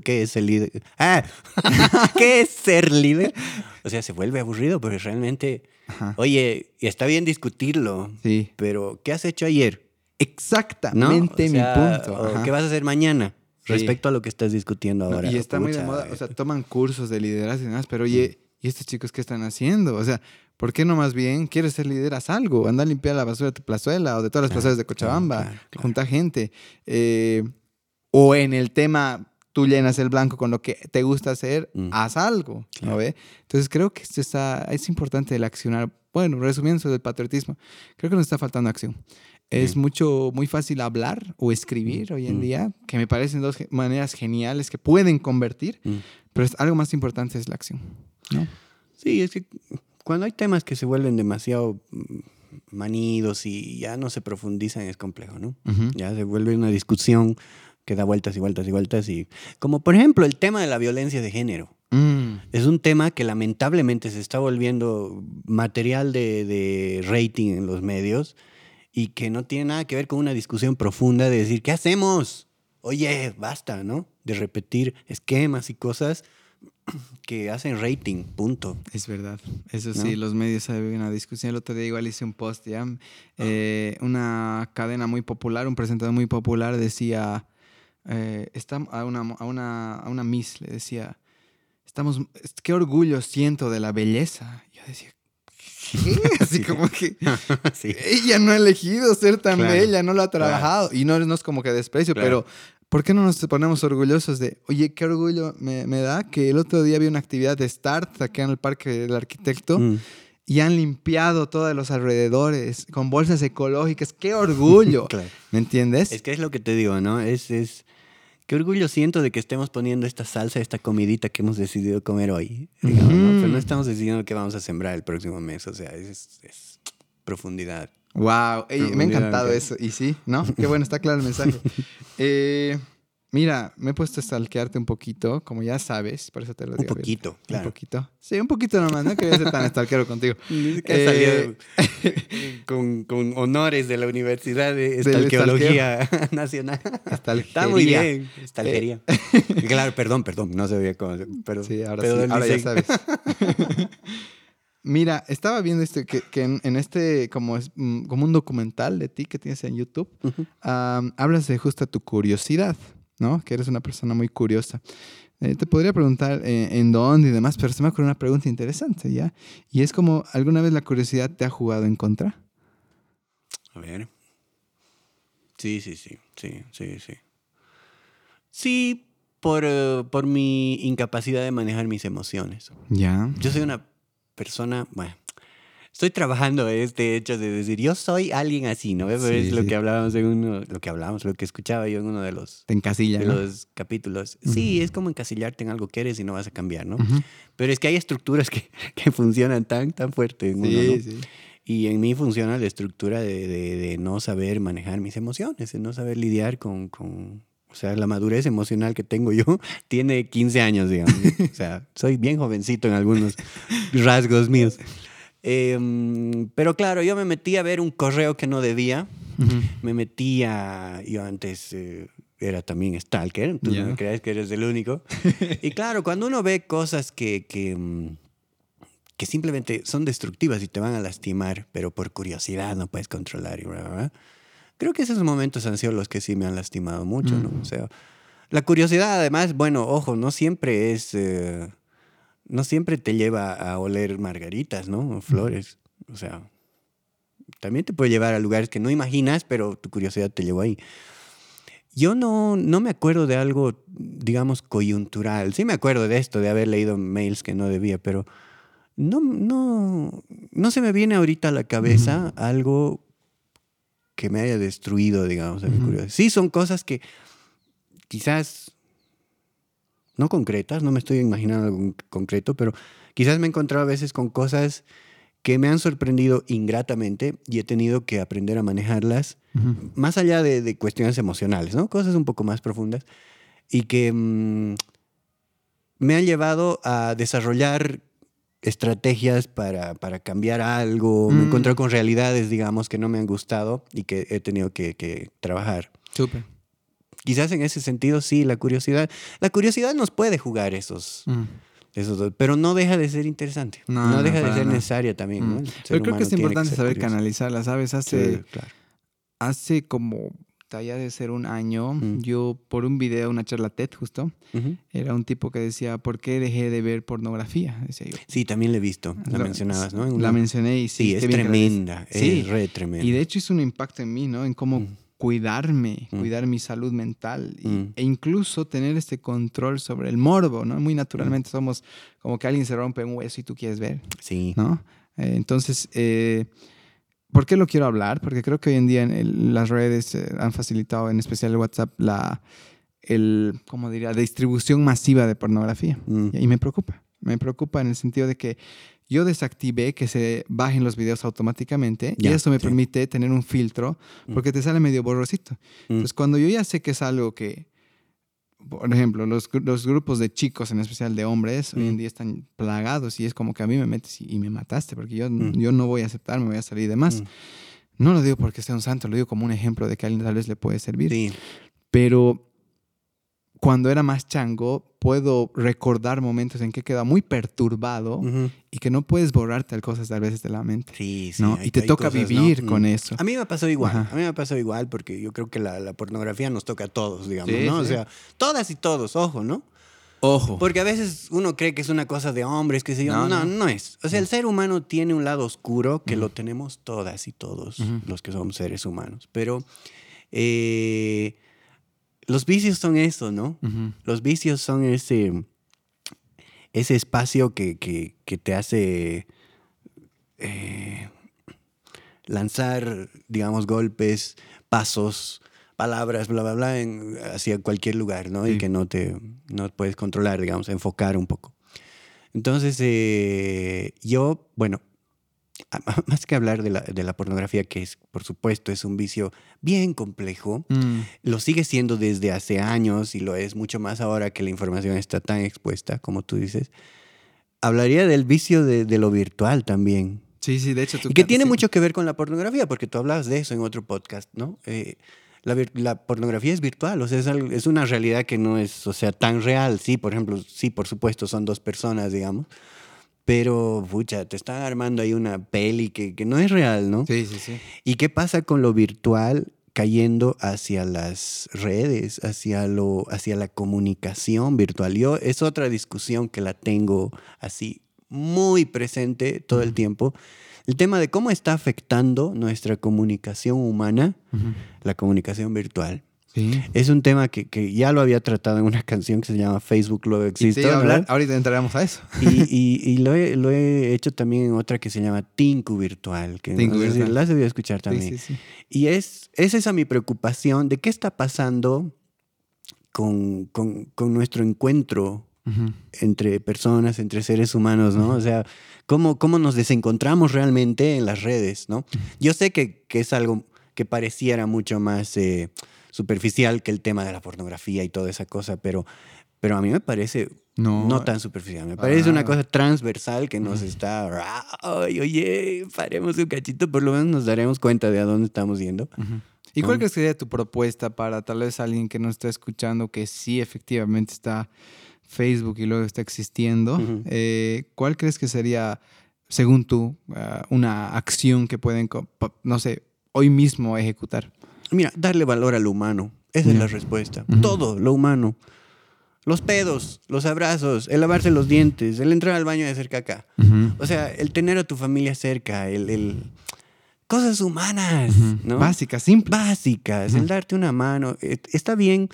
¿qué es el líder? Ah, ¿qué es ser líder? O sea, se vuelve aburrido, pero realmente, Ajá. oye, está bien discutirlo, Sí. pero ¿qué has hecho ayer? ¿No? Exactamente mi punto. ajá. ¿Qué vas a hacer mañana Sí. respecto a lo que estás discutiendo No, ahora? y está muy de moda, o sea, toman cursos de liderazgo y demás, pero oye, ¿y estos chicos qué están haciendo? O sea, ¿por qué no más bien quieres ser líder? Haz algo, anda a limpiar la basura de tu plazuela o de todas las Claro, plazuelas de Cochabamba, claro, claro. junta gente. Eh, o en el tema tú llenas el blanco con lo que te gusta hacer, Mm. haz algo, ¿no ve? Entonces creo que esto está, es importante el accionar. Bueno, resumiendo sobre el patriotismo, creo que nos está faltando acción. Es Mm. mucho, muy fácil hablar o escribir hoy en Mm. día, que me parecen dos maneras geniales que pueden convertir, Mm. pero es, algo más importante es la acción, ¿no? Sí, es que cuando hay temas que se vuelven demasiado mm, manidos y ya no se profundizan es complejo, ¿no? Ujú. Ya se vuelve una discusión que da vueltas y vueltas y vueltas y como por ejemplo el tema de la violencia de género. Mm. Es un tema que lamentablemente se está volviendo material de, de rating en los medios y que no tiene nada que ver con una discusión profunda de decir, ¿qué hacemos? Oye, basta, ¿no? De repetir esquemas y cosas que hacen rating, punto. Es verdad, eso ¿No? sí, los medios hay una discusión. El otro día igual hice un post ya. eh, una cadena muy popular, un presentador muy popular decía, eh, está a, una, a, una, a una Miss le decía, estamos, qué orgullo siento de la belleza. Yo decía, ¿qué? Así Sí. como que sí. ella no ha elegido ser tan Claro, bella, no lo ha claro. trabajado. Y no, no es como que desprecio, Claro. pero ¿por qué no nos ponemos orgullosos de, oye, qué orgullo me, me da que el otro día había una actividad de START acá en el Parque del Arquitecto Mm. y han limpiado todos los alrededores con bolsas ecológicas? ¡Qué orgullo! Claro. ¿Me entiendes? Es que es lo que te digo, ¿no? Es, es, qué orgullo siento de que estemos poniendo esta salsa, esta comidita que hemos decidido comer hoy. digamos, ¿no? Ujú. Pero no estamos decidiendo qué vamos a sembrar el próximo mes. O sea, es, es profundidad. Wow, ey, me ha encantado eso. Y sí, ¿no? Qué bueno, está claro el mensaje. Eh, mira, me he puesto a stalkearte un poquito, como ya sabes, por eso te lo Un digo. abierto. poquito, claro. Un poquito. Sí, un poquito nomás, no quería ser tan stalkero contigo. Que Eh, con, con honores de la Universidad de Estalqueología Nacional. Está muy Stalkería. bien. Estalquería. Claro, perdón, perdón, no sabía cómo. Pero, Sí, ahora sí, ahora ya sabes. Mira, estaba viendo esto, que, que en, en este, como, es, mm, como un documental de ti que tienes en YouTube, hablas de justa tu curiosidad, ¿no? Que eres una persona muy curiosa. Eh, te podría preguntar eh, en dónde y demás, pero se me ocurre una pregunta interesante, ¿ya? Y es como, ¿alguna vez la curiosidad te ha jugado en contra? A ver. Sí, sí, sí, sí, sí, sí. Sí, por, eh, por mi incapacidad de manejar mis emociones. Ya. Yo soy una persona, bueno, estoy trabajando este hecho de decir, yo soy alguien así, ¿no? Sí, es lo sí. que hablábamos en uno, lo que hablábamos, lo que escuchaba yo en uno de los, de ¿no? los capítulos. Sí, es como encasillarte en algo que eres y no vas a cambiar, ¿no? Ujú. Pero es que hay estructuras que, que funcionan tan, tan fuerte en uno, Sí, ¿no? sí. Y en mí funciona la estructura de, de- de no saber manejar mis emociones, de no saber lidiar con, con- O sea, la madurez emocional que tengo yo tiene 15 años, digamos. o sea, soy bien jovencito en algunos rasgos míos. Em, pero claro, yo me metí a ver un correo que no debía. Ujú. Me metí a... Yo antes eh, era también stalker, tú Ya. no me creas que eres el único. y claro, cuando uno ve cosas que, que, mm, que simplemente son destructivas y te van a lastimar, pero por curiosidad no puedes controlar y bla, bla, bla, Creo que esos momentos han sido los que sí me han lastimado mucho, ¿no? Mm. O sea, la curiosidad además, bueno, ojo, no siempre es... eh, no siempre te lleva a oler margaritas, ¿no? O flores. O sea, también te puede llevar a lugares que no imaginas, pero tu curiosidad te llevó ahí. Yo no, no me acuerdo de algo, digamos, coyuntural. Sí me acuerdo de esto, de haber leído mails que no debía, pero no, no, no se me viene ahorita a la cabeza algo que me haya destruido, digamos, a mi Ujú. curiosidad. Sí, son cosas que quizás no concretas, no me estoy imaginando algo concreto, pero quizás me he encontrado a veces con cosas que me han sorprendido ingratamente y he tenido que aprender a manejarlas más allá de, de cuestiones emocionales, ¿no? Cosas un poco más profundas y que mm, me han llevado a desarrollar estrategias para, para cambiar algo, me Mm. encontrado con realidades, digamos, que no me han gustado y que he tenido que, que trabajar. Súper. Quizás en ese sentido sí, la curiosidad, la curiosidad nos puede jugar esos, Mm. esos dos, pero no deja de ser interesante, No, no, no, deja de para ser necesaria también. Mm. ¿no? Pero creo que es importante saber curioso. canalizarla, ¿sabes? Hace, Sí, claro. hace como ya de ser un año, Mm. yo por un video, una charla TED justo, era un tipo que decía, ¿por qué dejé de ver pornografía? Decía yo. Sí, también la he visto, la Lo- mencionabas, ¿no? En La mencioné y sí. Sí, es tremenda, Sí. es re tremenda. Y de hecho hizo un impacto en mí, ¿no? En cómo Mm. cuidarme, Mm. cuidar mi salud mental y- e incluso tener este control sobre el morbo, ¿no? Muy naturalmente somos como que alguien se rompe un hueso y tú quieres ver, Sí. ¿no? Eh, entonces, eh, ¿por qué lo quiero hablar? Porque creo que hoy en día en el- las redes eh, han facilitado, en especial el WhatsApp, la, el, ¿cómo diría?, distribución masiva de pornografía. Mm. Y me preocupa. Me preocupa en el sentido de que yo desactivé que se bajen los videos automáticamente y eso me sí. permite tener un filtro porque te sale medio borrosito. Mm. Entonces, cuando yo ya sé que es algo que, por ejemplo, los, los grupos de chicos, en especial de hombres, hoy en Mm. día están plagados y es como que a mí me metes y, y me mataste porque yo, Mm. yo no voy a aceptar, me voy a salir de más. Mm. No lo digo porque sea un santo, lo digo como un ejemplo de que a alguien tal vez le puede servir. Sí. Pero cuando era más chango, puedo recordar momentos en que he quedado muy perturbado Ujú. y que no puedes borrarte tal cosas a veces de la mente. Sí, sí. ¿no? hay- y te toca cosas, ¿no? vivir Mm. con eso. A mí me pasó igual. Ajá. A mí me pasó igual porque yo creo que la, la pornografía nos toca a todos, digamos, Sí, ¿no? O sí. sea, todas y todos, ojo, ¿no? Ojo. Porque a veces uno cree que es una cosa de hombres, que sé yo. No, No, no, no. es. O sea, el ser humano tiene un lado oscuro que lo tenemos todas y todos Ujú. los que somos seres humanos. Pero eh, los vicios son eso, ¿no? Los vicios son ese, ese espacio que, que- que te hace eh, lanzar, digamos, golpes, pasos, palabras, bla, bla, bla, en- hacia cualquier lugar, ¿no? Y que no te no puedes controlar, digamos, enfocar un poco. Entonces, eh, yo, bueno, más que hablar de la, de la pornografía, que es, por supuesto, es un vicio bien complejo, Mm. lo sigue siendo desde hace años y lo es mucho más ahora que la información está tan expuesta, como tú dices. Hablaría del vicio de, de lo virtual también. Sí, sí, de hecho tú Y que tiene sí. mucho que ver con la pornografía, porque tú hablabas de eso en otro podcast, ¿no? Eh, la, la pornografía es virtual, o sea, es, algo- es una realidad que no es, o sea, tan real. Sí, por ejemplo, sí, por supuesto, son dos personas, digamos. Pero, pucha, te están armando ahí una peli que, que no es real, ¿no? Sí, sí, sí. ¿Y qué pasa con lo virtual cayendo hacia las redes, hacia, lo, hacia la comunicación virtual? Yo es otra discusión que la tengo así muy presente todo el tiempo. El tema de cómo está afectando nuestra comunicación humana la comunicación virtual. Sí. Es un tema que, que ya lo había tratado en una canción que se llama Facebook luego existe. te iba a ¿no? hablar, ahorita entraremos a eso. Y, y- y lo, he, lo he hecho también en otra que se llama Tinku Virtual, que Tinku no sé si Virtual. la has debido escuchar también. sí. Y es, es esa mi preocupación de qué está pasando con, con- con nuestro encuentro entre personas, entre seres humanos, ¿no? O sea, cómo, cómo nos desencontramos realmente en las redes, ¿no? Yo sé que, que es algo que pareciera mucho más eh, superficial que el tema de la pornografía y toda esa cosa, pero, pero a mí me parece No, no tan superficial. Me parece una Ah. cosa transversal que nos está. Ay, oye, paremos un cachito, por lo menos nos daremos cuenta de a dónde estamos yendo. Ujú. ¿Y cuál crees que sería tu propuesta para tal vez alguien que no está escuchando, que sí efectivamente está Facebook y luego está existiendo? Ujú. Eh, ¿Cuál crees que sería, según tú, ah, una acción que pueden, no sé, hoy mismo ejecutar? Mira, darle valor a lo humano. Esa es la respuesta. Todo lo humano. Los pedos, los abrazos, el lavarse los dientes, el entrar al baño y hacer caca. O sea, el tener a tu familia cerca, el. el- Cosas humanas. ¿no? Básica, simple. básicas, el darte una mano. Eh, Está bien,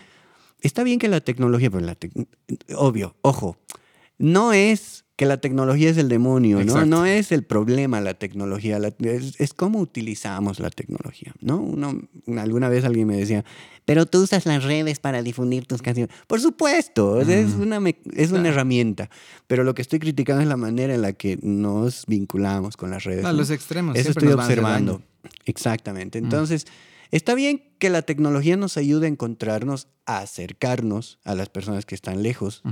está bien que la tecnología, pero la tec- obvio, ojo, no es que la tecnología es el demonio, ¿no? Exacto. No es el problema la tecnología, la- es, es cómo utilizamos la tecnología, ¿no? Uno, alguna vez alguien me decía, pero tú usas las redes para difundir tus canciones. Por supuesto, es una, es una herramienta, pero lo que estoy criticando es la manera en la que nos vinculamos con las redes. Ah, ¿no? los extremos. Eso estoy observando. Exactamente. Entonces, está bien que la tecnología nos ayude a encontrarnos, a acercarnos a las personas que están lejos.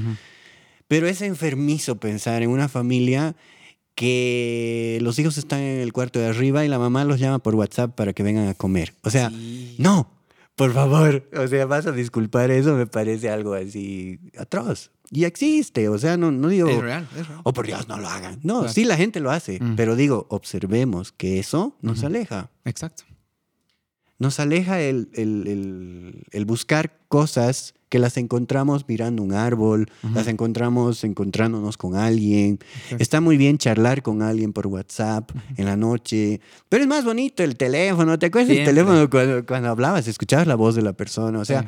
Pero es enfermizo pensar en una familia que los hijos están en el cuarto de arriba y la mamá los llama por WhatsApp para que vengan a comer. O sea, Sí. no, por favor. O sea, vas a disculpar eso, me parece algo así atroz. Y existe, o sea, no, no digo... Es real, es real. Oh, por Dios, no lo hagan. No, Claro. sí, la gente lo hace, Mm. pero digo, observemos que eso nos aleja. Exacto. Nos aleja el, el- el- el buscar cosas que las encontramos mirando un árbol, las encontramos encontrándonos con alguien. Está muy bien charlar con alguien por WhatsApp en la noche, pero es más bonito el teléfono. ¿Te acuerdas del teléfono cuando, cuando, hablabas, escuchabas la voz de la persona? O sea,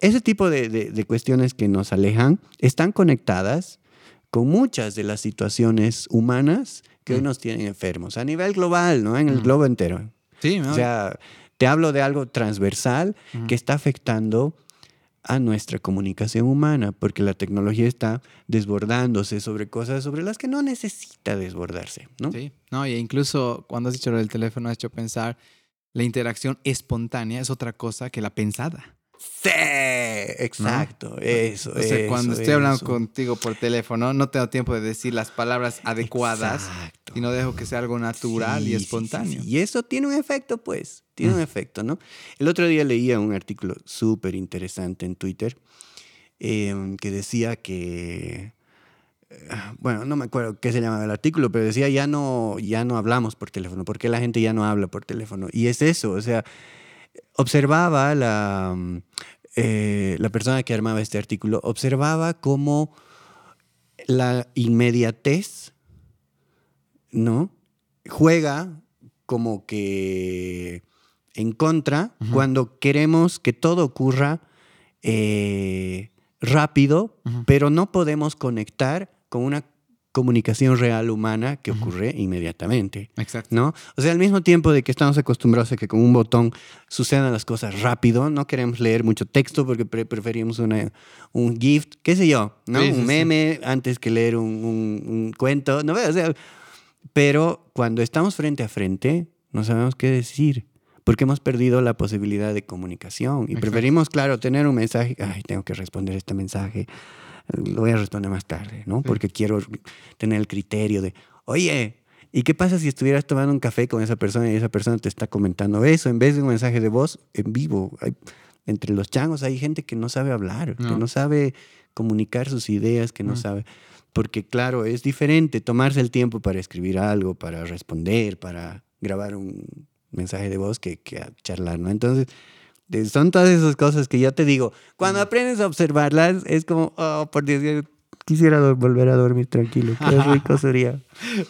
ese tipo de, de cuestiones que nos alejan están conectadas con muchas de las situaciones humanas que hoy mm. nos tienen enfermos a nivel global, ¿no? En el mm. globo entero. Sí, O sea, te hablo de algo transversal que está afectando a nuestra comunicación humana, porque la tecnología está desbordándose sobre cosas sobre las que no necesita desbordarse, ¿no? Sí, no, y incluso cuando has dicho lo del teléfono, has hecho pensar, la interacción espontánea es otra cosa que la pensada. Sí, exacto, eso. O sea, cuando estoy hablando contigo por teléfono, no tengo tiempo de decir las palabras adecuadas y no dejo que sea algo natural y espontáneo. y eso tiene un efecto, pues, tiene un mm. efecto, ¿no? El otro día leía un artículo súper interesante en Twitter em, que decía que eh, bueno, no me acuerdo qué se llamaba el artículo, pero decía ya no, ya no hablamos por teléfono, porque la gente ya no habla por teléfono. Y es eso, o sea, observaba la, mm, eh, la persona que armaba este artículo, observaba cómo la inmediatez, ¿no? Juega como que en contra cuando queremos que todo ocurra eh, rápido, pero no podemos conectar con una comunicación real humana que ocurre inmediatamente. Exacto. ¿no? O sea, al mismo tiempo de que estamos acostumbrados a que con un botón sucedan las cosas rápido, no queremos leer mucho texto porque preferimos una, un gift, qué sé yo, ¿no? un meme antes que leer un, cuento, ¿no? O sea, pero cuando estamos frente a frente, no sabemos qué decir porque hemos perdido la posibilidad de comunicación. Y preferimos, claro, tener un mensaje, ay, tengo que responder este mensaje, lo voy a responder más tarde, ¿no? Porque quiero tener el criterio de, oye, ¿y qué pasa si estuvieras tomando un café con esa persona y esa persona te está comentando eso en vez de un mensaje de voz en vivo? entre los changos hay gente que no sabe hablar, que no sabe comunicar sus ideas, que no sabe... Porque claro, es diferente tomarse el tiempo para escribir algo, para responder, para grabar un mensaje de voz que, que charlar, ¿no? Entonces, son todas esas cosas que ya te digo, cuando aprendes a observarlas, es como, oh, por Dios, quisiera volver a dormir tranquilo. Qué rico sería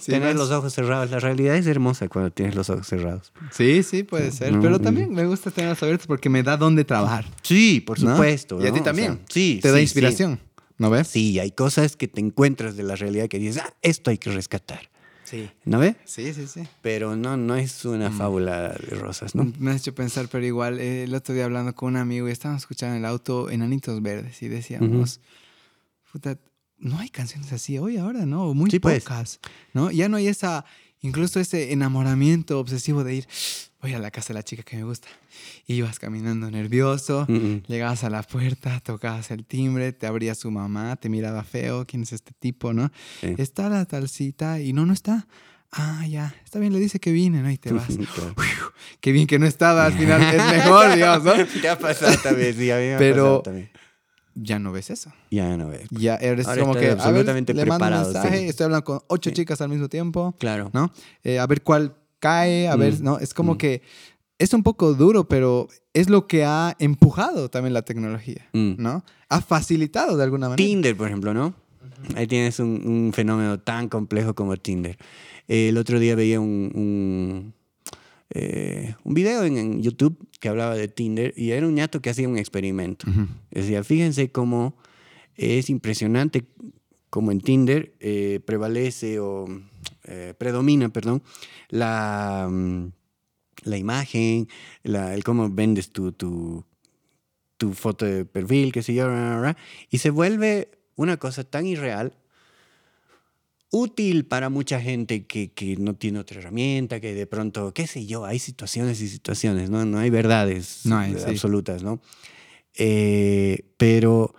tener los ojos cerrados. La realidad es hermosa cuando tienes los ojos cerrados. Sí, sí, puede ser. Pero también me gusta tenerlos abiertos porque me da donde trabajar. Sí, por supuesto. Y a ti también. sí. Te da inspiración. ¿No ves? Sí, hay cosas que te encuentras de la realidad que dices, ah, esto hay que rescatar. Sí. ¿No ve? Sí, sí, sí. Pero no, no es una mm. fábula de rosas, ¿no? Me has hecho pensar, pero igual, eh, el otro día hablando con un amigo y estábamos escuchando en el auto Enanitos Verdes y decíamos, puta, no hay canciones así hoy, ahora, ¿no? Muy pues. pocas, ¿no? Ya no hay esa, incluso ese enamoramiento obsesivo de ir, voy a la casa de la chica que me gusta. Ibas caminando nervioso, llegabas a la puerta, tocabas el timbre, te abría su mamá, te miraba feo, ¿quién es este tipo, no? Está la tal cita y no, no está. Ah, ya, está bien, le dice que vine, ¿no? Y te vas. qué bien que no estaba, al final es mejor, Dios, ¿no? Ya pasado también, sí, a mí me Pero también. Ya no ves eso. Ya no ves. Ya eres como que, absolutamente a ver, preparado, le mando mensaje, estoy hablando con ocho chicas al mismo tiempo. Claro. ¿No? Eh, a ver cuál cae, a ver, mm, ¿no? Es como mm. que es un poco duro, pero es lo que ha empujado también la tecnología, mm. ¿no? Ha facilitado de alguna manera. Tinder, por ejemplo, ¿no? Ahí tienes un, fenómeno tan complejo como Tinder. el otro día veía un, un, eh, video en, YouTube que hablaba de Tinder y era un ñato que hacía un experimento. Decía, fíjense cómo es impresionante como en Tinder eh, prevalece o eh, predomina, perdón, la, mm, la imagen, el cómo vendes tu, tu, tu, foto de perfil, qué sé yo, y se vuelve una cosa tan irreal, útil para mucha gente que, que, no tiene otra herramienta, que de pronto, qué sé yo, hay situaciones y situaciones, no, no hay verdades absolutas, ¿no? Eh, pero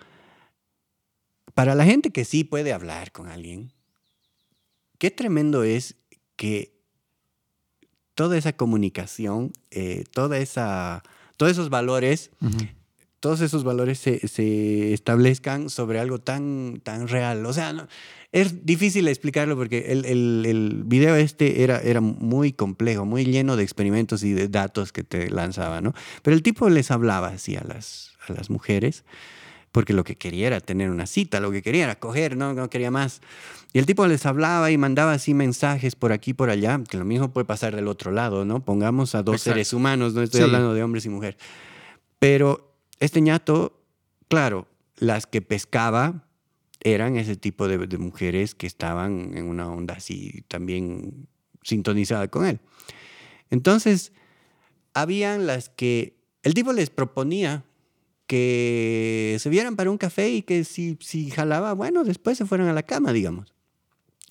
para la gente que sí puede hablar con alguien, qué tremendo es que toda esa comunicación, eh, toda esa, todos esos valores, todos esos valores se, establezcan sobre algo tan, tan real. O sea, es difícil explicarlo porque el, el, el, video este era, era muy complejo, muy lleno de experimentos y de datos que te lanzaba, ¿no? Pero el tipo les hablaba así a las, a las mujeres porque lo que quería era tener una cita, lo que quería era coger, no, no quería más. Y el tipo les hablaba y mandaba así mensajes por aquí por allá, que lo mismo puede pasar del otro lado, ¿no? Pongamos a dos seres humanos, no estoy hablando de hombres y mujeres. Pero este ñato, claro, las que pescaba eran ese tipo de, de mujeres que estaban en una onda así también sintonizada con él. Entonces, habían las que el tipo les proponía que se vieran para un café y que si, si jalaba, bueno, después se fueran a la cama, digamos.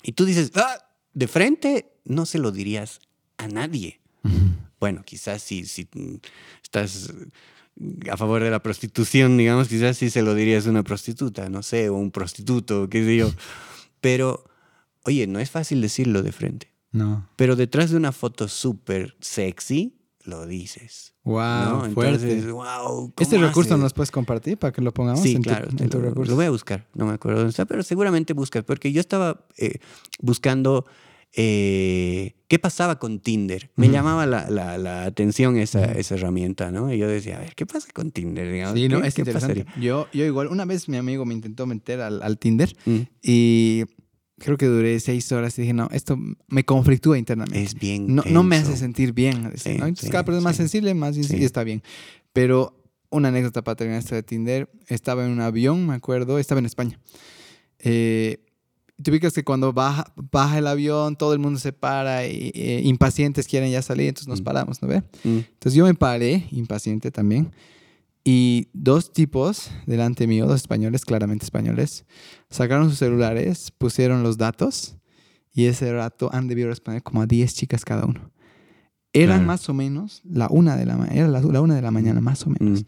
Y tú dices, ah, de frente no se lo dirías a nadie. Bueno, quizás si, si estás a favor de la prostitución, digamos, quizás sí se lo dirías a una prostituta, no sé, o un prostituto, qué sé yo. Pero, oye, no es fácil decirlo de frente. No. Pero detrás de una foto súper sexy, lo dices. Wow, fuerte. wow, ¿Este recurso nos puedes compartir para que lo pongamos sí, en, claro, tu, en tu lo, recurso? lo voy a buscar, no me acuerdo dónde está, pero seguramente buscas, porque yo estaba eh, buscando eh, qué pasaba con Tinder. Me llamaba la, la- la atención esa, esa herramienta, ¿no? Y yo decía, a ver, ¿qué pasa con Tinder? digamos? Sí, no, ¿Qué- es qué interesante. pasaría? Yo, yo igual, una vez mi amigo me intentó meter al, al Tinder Mm, y creo que duré seis horas y dije, no, esto me conflictúa internamente. Es bien. no, no me hace sentir bien. Sí, ¿no? Entonces, sí, cada persona es más sensible, más sensible, está bien. Pero una anécdota para terminar esto de Tinder, estaba en un avión, me acuerdo, estaba en España. Eh, te ubicas que cuando baja, baja el avión, todo el mundo se para y eh, impacientes quieren ya salir, entonces nos Mm. paramos, ¿no ve? Mm, Entonces yo me paré, impaciente también, y dos tipos delante mío, dos españoles, claramente españoles, sacaron sus celulares, pusieron los datos, y ese rato han debido responder como a 10 chicas cada uno. Eran Claro. más o menos la una de la mañana, era la, la una de la mañana más o menos. mm.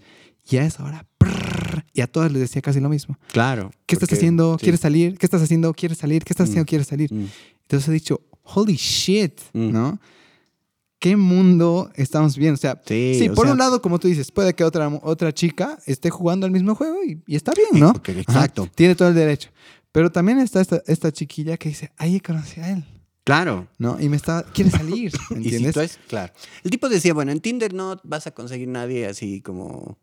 Y a esa hora, prrr, y a todas les decía casi lo mismo. Claro. ¿Qué estás porque- haciendo? sí. ¿Quieres salir? ¿Qué estás haciendo? ¿Quieres salir? ¿Qué estás Mm. haciendo? ¿Quieres salir? Mm, Entonces he dicho, holy shit, Mm. ¿no? ¿Qué mundo estamos viendo? O sea, Sí, Sí, o por sea, un lado, como tú dices, puede que otra, otra chica esté jugando el mismo juego y, y está bien, ¿no? porque- Ajá, exacto. tiene todo el derecho. Pero también está esta, esta chiquilla que dice, ahí conocí a él, Claro. ¿no? Y me está, quiere salir, ¿me Y si ¿entiendes? tú es, claro. El tipo decía, bueno, en Tinder no vas a conseguir nadie así como,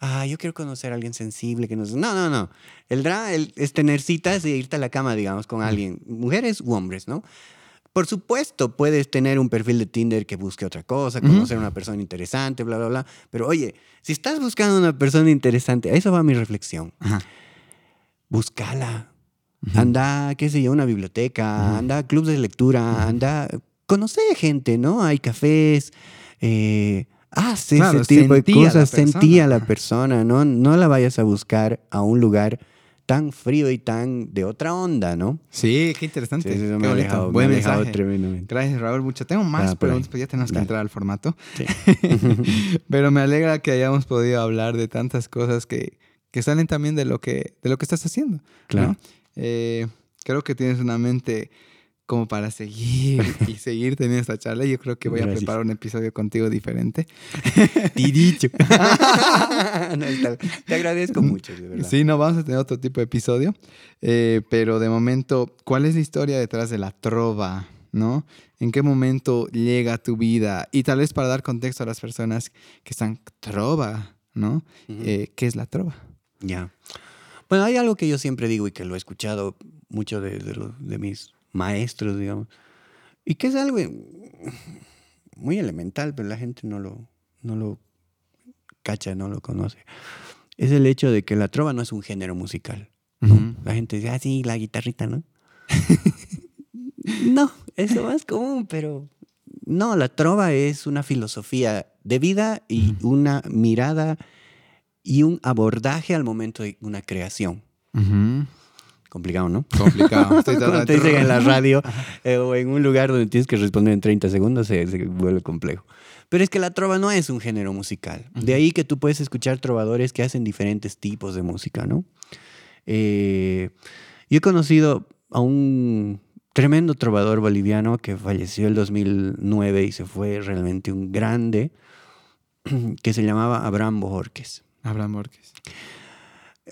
ah, yo quiero conocer a alguien sensible que no No, no, no. El drama el- es tener citas e irte a la cama, digamos, con alguien, mujeres u hombres, ¿no? Por supuesto, puedes tener un perfil de Tinder que busque otra cosa, conocer a una persona interesante, bla, bla, bla. Pero oye, si estás buscando una persona interesante, a eso va mi reflexión. Ajá. Búscala. Anda, qué sé yo, a una biblioteca, anda a clubes de lectura, anda, conoce gente, ¿no? Hay cafés, eh, haz Claro, ese tipo de la cosas, sentí a la persona, ¿no? No la vayas a buscar a un lugar tan frío y tan de otra onda, ¿no? Sí, qué interesante. Sí, eso qué me ha me Buen alejado mensaje. tremendamente. Gracias, Raúl. Mucho. Tengo más Ah, ahí. preguntas, pero ya tenemos que entrar al formato. Sí. Pero me alegra que hayamos podido hablar de tantas cosas que, que salen también de lo que, de lo que estás haciendo. ¿no? Claro. Eh, creo que tienes una mente como para seguir y seguir teniendo esta charla. Yo creo que voy a preparar un episodio contigo diferente. No, está- te agradezco mucho, de verdad. Sí, no, vamos a tener otro tipo de episodio. Eh, pero de momento, ¿cuál es la historia detrás de la trova? ¿No? ¿En qué momento llega tu vida? Y tal vez para dar contexto a las personas que están trova, ¿no? Eh, ¿Qué es la trova? Ya. Bueno, hay algo que yo siempre digo y que lo he escuchado mucho de, de mis maestros, digamos, y que es algo muy elemental, pero la gente no lo, no lo cacha, no lo conoce. Es el hecho de que la trova no es un género musical. La gente dice, ah, sí, la guitarrita, ¿no? no, es lo más común, pero no, la trova es una filosofía de vida y una mirada y un abordaje al momento de una creación. Ujú. Complicado, ¿no? Complicado. Estoy Cuando te dicen en la radio eh, o en un lugar donde tienes que responder en 30 segundos, se, se vuelve complejo. Pero es que la trova no es un género musical. De ahí que tú puedes escuchar trovadores que hacen diferentes tipos de música, ¿no? Eh, yo he conocido a un tremendo trovador boliviano que falleció el 2009 y se fue realmente un grande, que se llamaba Abraham Bojorques. Abraham Borges.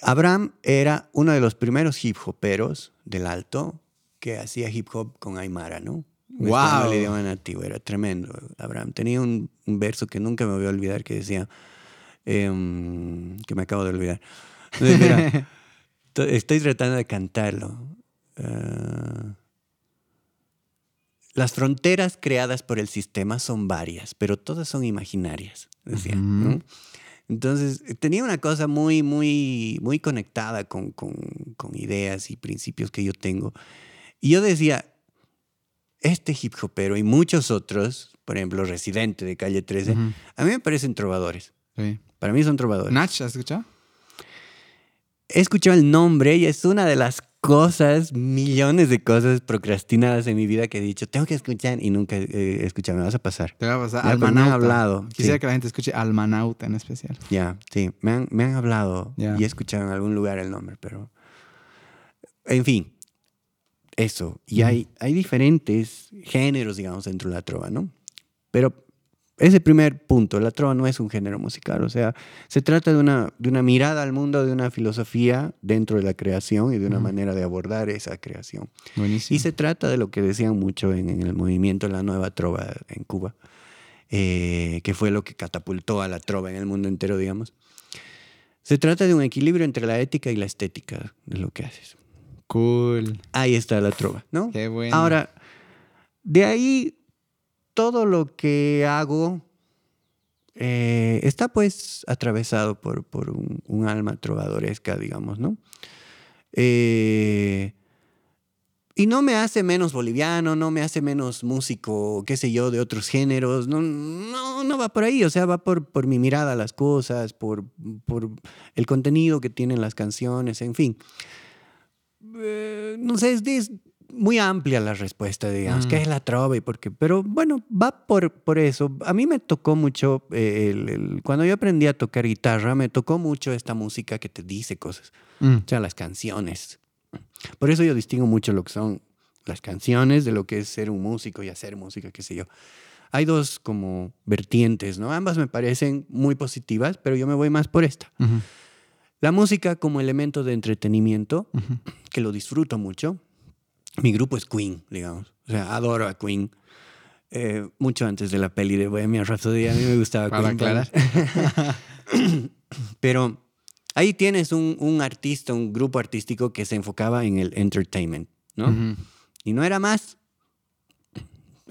Abraham era uno de los primeros hip hoperos del Alto que hacía hip hop con Aymara, ¿no? Wow. El idioma nativo, era tremendo. Abraham tenía un, un verso que nunca me voy a olvidar que decía, em, que me acabo de olvidar. Estoy tratando de cantarlo. Ah, las fronteras creadas por el sistema son varias, pero todas son imaginarias, decía. ¿no? Entonces, tenía una cosa muy, muy, muy conectada con, con, con ideas y principios que yo tengo. Y yo decía, este hip hopero y muchos otros, por ejemplo, Residente de Calle 13, Ujú. a mí me parecen trovadores. Sí. Para mí son trovadores. Nach, ¿has escuchado? He escuchado el nombre y es una de las cosas, millones de cosas procrastinadas en mi vida que he dicho, tengo que escuchar y nunca he escuchado, me vas a pasar. Te va a pasar. Pues, me han Almanauta. hablado, Quisiera sí. que la gente escuche Almanauta en especial. Ya, sí, me han, me han hablado Ya. y he escuchado en algún lugar el nombre, pero... En fin, eso. Y hay, hay diferentes géneros, digamos, dentro de la trova, ¿no? Pero ese primer punto, la trova no es un género musical, o sea, se trata de una, de una mirada al mundo, de una filosofía dentro de la creación y de una manera de abordar esa creación. Buenísimo. Y se trata de lo que decían mucho en, en el movimiento la nueva trova en Cuba, eh, que fue lo que catapultó a la trova en el mundo entero, digamos. Se trata de un equilibrio entre la ética y la estética de lo que haces. Cool. Ahí está la trova, ¿no? Qué bueno. Ahora, de ahí todo lo que hago eh, está pues atravesado por, por un, alma trovadoresca, digamos, ¿no? Eh, y no me hace menos boliviano, no me hace menos músico, qué sé yo, de otros géneros. No, no, no va por ahí. O sea, va por, por mi mirada a las cosas, por, por el contenido que tienen las canciones, en fin. Eh, no sé, es, es muy amplia la respuesta, digamos, Mm. ¿qué es la trova? Y por qué? Pero bueno, va por, por eso. A mí me tocó mucho, eh, el- el- cuando yo aprendí a tocar guitarra, me tocó mucho esta música que te dice cosas. Mm. O sea, las canciones. Por eso yo distingo mucho lo que son las canciones de lo que es ser un músico y hacer música, qué sé yo. Hay dos como vertientes, ¿no? Ambas me parecen muy positivas, pero yo me voy más por esta. La música como elemento de entretenimiento, que lo disfruto mucho. Mi grupo es Queen, digamos. O sea, adoro a Queen. Eh, mucho antes de la peli de Bohemia Rhapsody, a mí me gustaba Para Queen. aclarar. Pero ahí tienes un, un artista, un grupo artístico que se enfocaba en el entertainment, ¿no? Y no era más.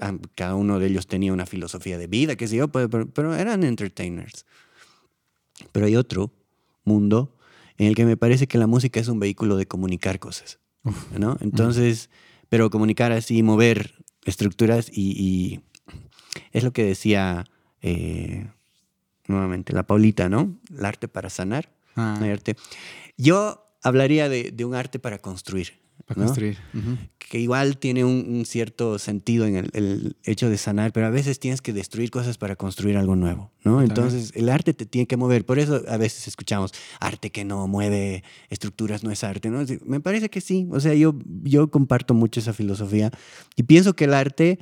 Ah, Cada uno de ellos tenía una filosofía de vida, qué sé yo, pero- pero eran entertainers. Pero hay otro mundo en el que me parece que la música es un vehículo de comunicar cosas, ¿no? Entonces, pero comunicar así, mover estructuras y, y es lo que decía eh, nuevamente la Paulita, ¿no? El arte para sanar. Ah, no hay arte. Yo hablaría de, de un arte para construir. Para ¿no? construir. Ujú. que igual tiene un, un cierto sentido en el, el hecho de sanar, pero a veces tienes que destruir cosas para construir algo nuevo, ¿no? Entonces el arte te tiene que mover, por eso a veces escuchamos arte que no mueve estructuras no es arte, ¿no? Me parece que sí, o sea, yo, yo comparto mucho esa filosofía y pienso que el arte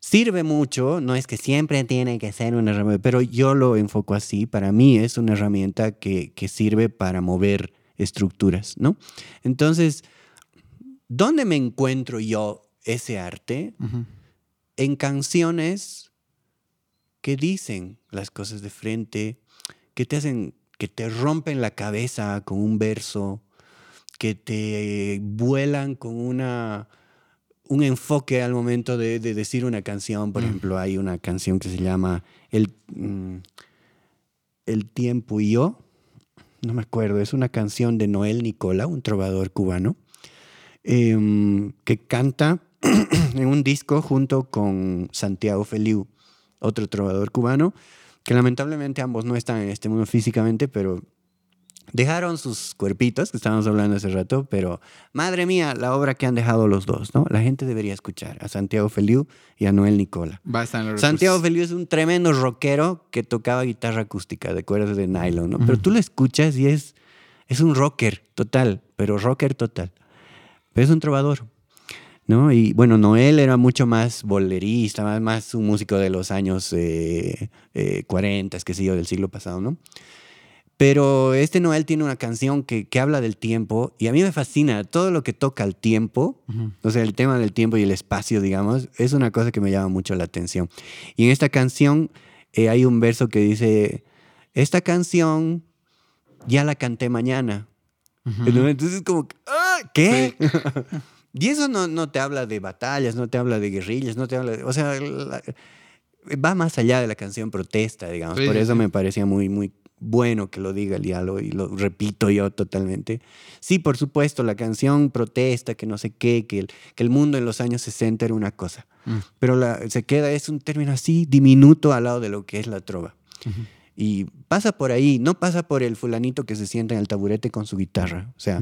sirve mucho, no es que siempre tiene que ser una herramienta, pero yo lo enfoco así, para mí es una herramienta que, que sirve para mover estructuras, ¿no? Entonces, ¿dónde me encuentro yo ese arte? En canciones que dicen las cosas de frente, que te hacen, que te rompen la cabeza con un verso, que te vuelan con una un enfoque al momento de, de decir una canción. Por Mm. ejemplo, hay una canción que se llama El, mm, El tiempo y yo. No me acuerdo, es una canción de Noel Nicola, un trovador cubano, em, que canta en un disco junto con Santiago Feliu, otro trovador cubano, que lamentablemente ambos no están en este mundo físicamente, pero dejaron sus cuerpitos, que estábamos hablando hace rato, pero madre mía, la obra que han dejado los dos, ¿no? La gente debería escuchar a Santiago Feliu y a Noel Nicola. Santiago recursos. Feliu es un tremendo rockero que tocaba guitarra acústica de cuerdas de nylon, ¿no? Pero tú lo escuchas y es, es un rocker total, pero rocker total. Pero es un trovador, ¿no? Y bueno, Noel era mucho más bolerista, más, más un músico de los años eh, eh, 40, qué sé yo, del siglo pasado, ¿no? Pero este Noel tiene una canción que, que habla del tiempo y a mí me fascina todo lo que toca el tiempo, o sea, el tema del tiempo y el espacio, digamos, es una cosa que me llama mucho la atención. Y en esta canción eh, hay un verso que dice, esta canción ya la canté mañana. Entonces es como, "Ah, ¿qué? y eso no, no te habla de batallas, no te habla de guerrillas, no te habla de... O sea, la- va más allá de la canción protesta, digamos. Sí, Por eso sí. me parecía muy, muy bueno que lo diga el diálogo y lo repito yo totalmente. Sí, por supuesto, la canción protesta, que no sé qué, que el, que el mundo en los años 60 era una cosa. Mm. Pero la, se queda, es un término así diminuto al lado de lo que es la trova. Y pasa por ahí, no pasa por el fulanito que se sienta en el taburete con su guitarra. O sea,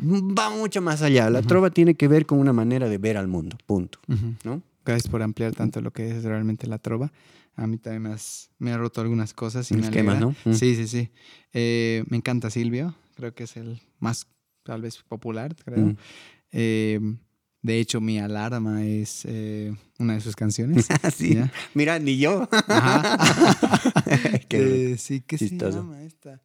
va mucho más allá. La trova tiene que ver con una manera de ver al mundo, punto. ¿no? Gracias por ampliar tanto lo que es realmente la trova. A mí también me, has- me ha roto algunas cosas y me. ¿no? Mm. Sí, sí, sí. Eh, me encanta Silvio. Creo que es el más, tal vez, popular, creo. Mm. Eh, de hecho, Mi Alarma es eh, una de sus canciones. Así. ¿Ya? Mira, ni yo. Ajá. Qué Eh, sí, ¿qué se chistoso. llama esta?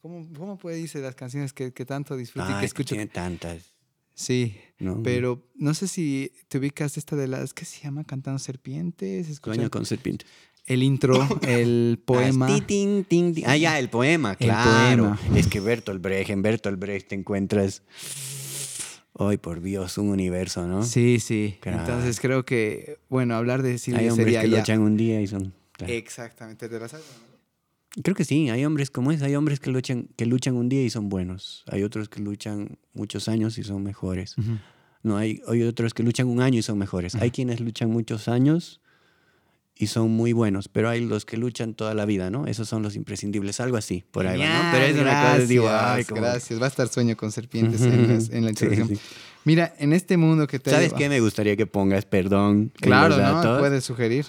¿Cómo, cómo puede irse las canciones que, que tanto disfruto y que que escucho? tiene tantas. Sí, ¿no? pero no sé si te ubicas esta de las, ¿qué se llama? Cantando serpientes. Sueño con serpiente. El intro, el poema. Ah. Ah, ya, el poema, El claro. poema. Es que Bertolt Brecht, en Bertolt Brecht te encuentras. Ay, por Dios, un universo, ¿no? Sí, sí. Entonces creo que, bueno, hablar de Hay Silvia hombres sería que ya. luchan un día y son. claro. Exactamente, ¿te la sabes? Creo que sí, hay hombres como es, hay hombres que luchan, que luchan un día y son buenos. Hay otros que luchan muchos años y son mejores. No, hay, hay otros que luchan un año y son mejores. Hay quienes luchan muchos años y son muy buenos, pero hay los que luchan toda la vida, ¿no? Esos son los imprescindibles, algo así, por ahí va, ¿no? Pero es una cosa, digo, ay, como- gracias. Va a estar sueño con serpientes en, las- en la sí, introducción. sí. Mira, en este mundo que te ¿Sabes lleva- qué me gustaría que pongas, perdón? Claro, ¿no? Puedes sugerir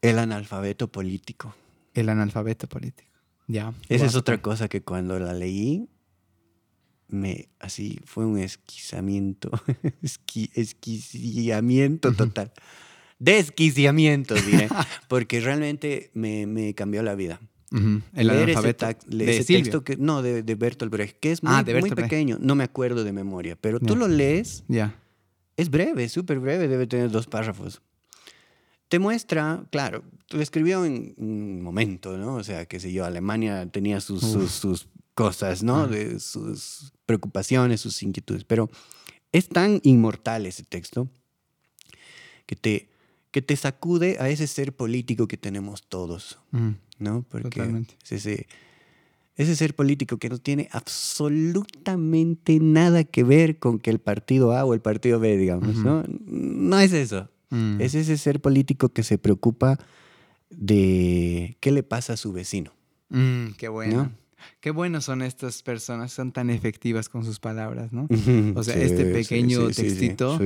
El analfabeto político. el analfabeto político. Ya. Esa es otra cosa que cuando la leí, me, así, fue un esquizamiento, esqui, esquiciamiento total. Desquiciamiento, diré, porque realmente me, me cambió la vida. Ujú, El Leer ese, analfabeto. de ese texto que, no, de, de Bertolt Brecht, que es muy, Ah, muy pequeño, no me acuerdo de memoria, pero tú Ya. lo lees Ya. es breve, súper breve, debe tener dos párrafos. Te muestra, claro, lo escribió en un momento, ¿no? O sea, qué sé yo, Alemania tenía sus, sus, sus cosas, ¿no? De sus preocupaciones, sus inquietudes. Pero es tan inmortal ese texto que te, que te sacude a ese ser político que tenemos todos, Ujú. ¿no? Porque Totalmente. es ese, ese ser político que no tiene absolutamente nada que ver con que el partido A o el partido B, digamos, Ujú. ¿no? No es eso. Mm. Es ese ser político que se preocupa de qué le pasa a su vecino. Mm, qué bueno. ¿No? Qué buenos son estas personas, son tan efectivas con sus palabras, ¿no? O sea, este pequeño textito,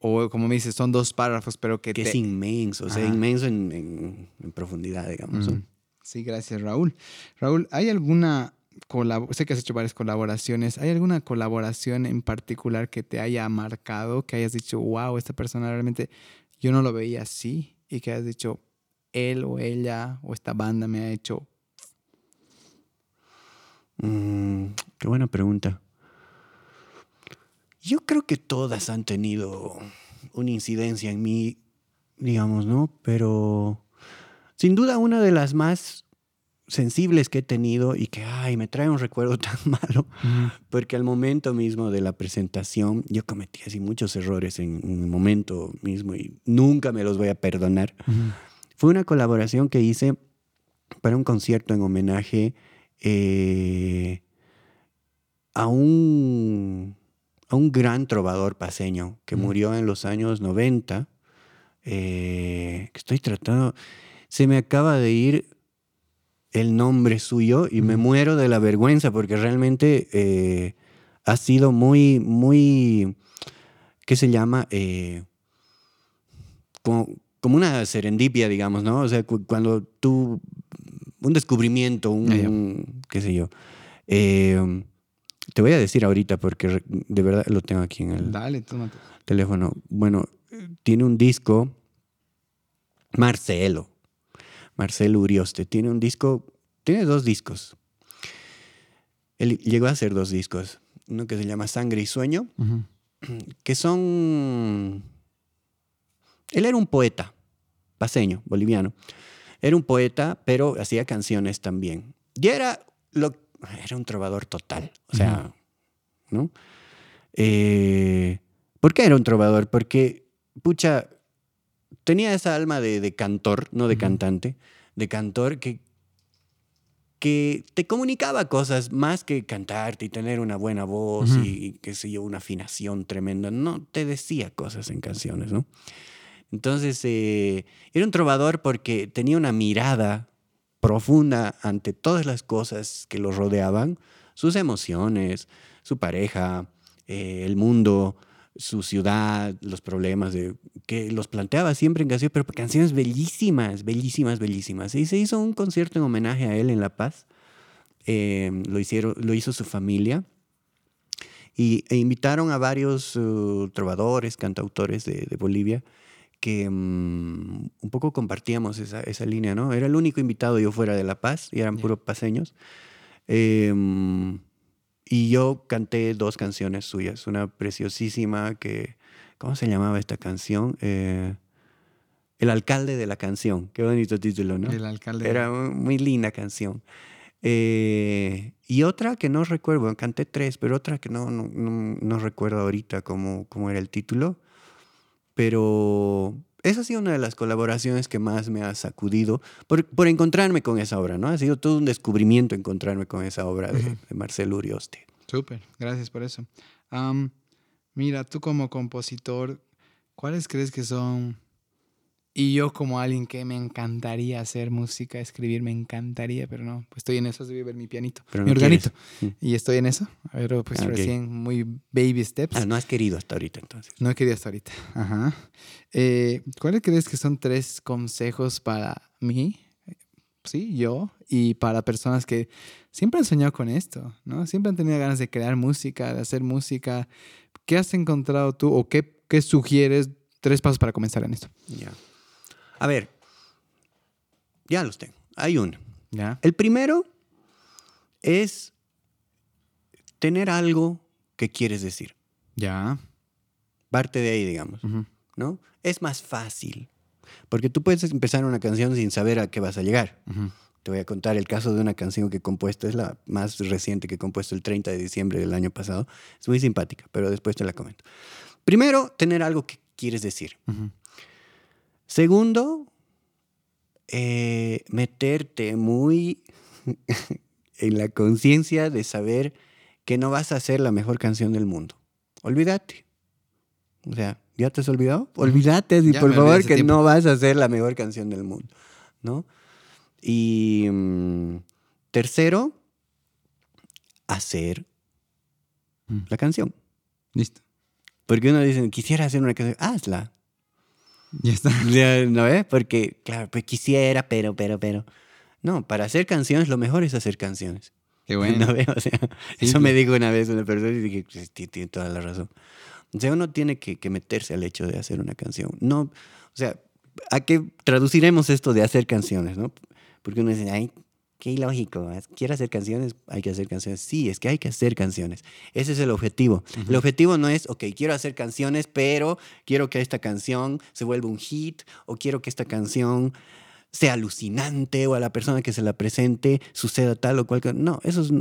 O como me dices, son dos párrafos, pero que Que te... es inmenso, o sea, inmenso en, en- en profundidad, digamos. Mm. Sí, gracias, Raúl. Raúl, ¿hay alguna sé que has hecho varias colaboraciones, ¿hay alguna colaboración en particular que te haya marcado, que hayas dicho, wow, esta persona realmente yo no lo veía así y que hayas dicho, él o ella o esta banda me ha hecho... Mm, qué buena pregunta. Yo creo que todas han tenido una incidencia en mí, digamos, ¿no? Pero sin duda una de las más sensibles que he tenido y que, ay, me trae un recuerdo tan malo, porque al momento mismo de la presentación yo cometí así muchos errores en, el momento mismo y nunca me los voy a perdonar. Fue una colaboración que hice para un concierto en homenaje eh, a, un, a un gran trovador paseño que Ujú. murió en los años 90. eh, que estoy tratando. Se me acaba de ir el nombre suyo y me Ujú. muero de la vergüenza porque realmente eh, ha sido muy, muy. ¿Qué se llama? Eh, como, como una serendipia, digamos, ¿no? O sea, cu- cuando tú, un descubrimiento, un, qué sé yo. Eh, te voy a decir ahorita porque de verdad lo tengo aquí en el Dale, tómate. teléfono. Bueno, tiene un disco, Marcelo, Marcelo Urioste, tiene un disco, tiene dos discos. Él llegó a hacer dos discos, uno que se llama Sangre y Sueño, que son... Él era un poeta, paseño, boliviano. Era un poeta, pero hacía canciones también. Y era, lo, era un trovador total, o sea, ¿no? Eh, ¿Por qué era un trovador? Porque, pucha, tenía esa alma de, de cantor, no de cantante, de cantor que, que te comunicaba cosas más que cantarte y tener una buena voz y, qué sé yo, una afinación tremenda. No, te decía cosas en canciones, ¿no? Entonces, eh, era un trovador porque tenía una mirada profunda ante todas las cosas que lo rodeaban, sus emociones, su pareja, eh, el mundo, su ciudad, los problemas de, que los planteaba siempre en canciones, pero canciones bellísimas, bellísimas, bellísimas. Y se hizo un concierto en homenaje a él en La Paz. Eh, lo, hicieron, lo hizo su familia. Y, e invitaron a varios uh, trovadores, cantautores de, de Bolivia, que mm, un poco compartíamos esa, esa línea, ¿no? Era el único invitado yo fuera de La Paz y eran puros paseños. Em, y yo canté dos canciones suyas, una preciosísima que, ¿cómo se llamaba esta canción? Eh, el alcalde de la canción, qué bonito título, ¿no? El alcalde. Era mu- muy linda canción. Eh, y otra que no recuerdo, canté tres, pero otra que no, no, no- no recuerdo ahorita cómo, cómo era el título. Pero esa ha sido una de las colaboraciones que más me ha sacudido por, por encontrarme con esa obra, ¿no? Ha sido todo un descubrimiento encontrarme con esa obra de, Marcelo Urioste. Súper, gracias por eso. Mira, tú como compositor, ¿cuáles crees que son? Y yo como alguien que me encantaría hacer música, escribir, me encantaría, pero no, pues estoy en eso, debe ver mi pianito, Pero mi no organito. quieres. Y estoy en eso, pero pues Ah, recién muy baby steps. Ah, no has querido hasta ahorita entonces. No he querido hasta ahorita. Ajá. Eh, ¿Cuáles crees que son tres consejos para mí? Sí, yo. Y para personas que siempre han soñado con esto, ¿no? Siempre han tenido ganas de crear música, de hacer música. ¿Qué has encontrado tú o qué, qué sugieres? Tres pasos para comenzar en esto. Ya. A ver, ya los tengo. Hay uno. ¿Ya? El primero es tener algo que quieres decir. Ya. Parte de ahí, digamos. ¿no? Es más fácil. Porque tú puedes empezar una canción sin saber a qué vas a llegar. Te voy a contar el caso de una canción que he compuesto, es la más reciente que he compuesto el 30 de diciembre del año pasado. Es muy simpática, pero después te la comento. Primero, tener algo que quieres decir. Segundo, eh, meterte muy en la conciencia de saber que no vas a ser la mejor canción del mundo. Olvídate. O sea, ¿ya te has olvidado? Olvídate, y Ya por favor, que tiempo. no vas a ser la mejor canción del mundo. ¿No? Y mm, tercero, hacer Mm. la canción. Listo. Porque uno dice, quisiera hacer una canción, hazla. Ya está. ¿No ves? Porque, claro, pues quisiera, pero, pero, pero. No, para hacer canciones lo mejor es hacer canciones. Qué bueno. ¿No ves? O sea, Sí, eso me sí. dijo una vez una persona y dije, ti- tiene toda la razón. O sea, uno tiene que, que meterse al hecho de hacer una canción. No, o sea, ¿a qué traduciremos esto de hacer canciones, no? Porque uno dice, ay, qué ilógico. ¿es? ¿Quiere hacer canciones? Hay que hacer canciones. Sí, es que hay que hacer canciones. Ese es el objetivo. El objetivo no es, ok, quiero hacer canciones, pero quiero que esta canción se vuelva un hit o quiero que esta canción sea alucinante o a la persona que se la presente suceda tal o cual. No, esos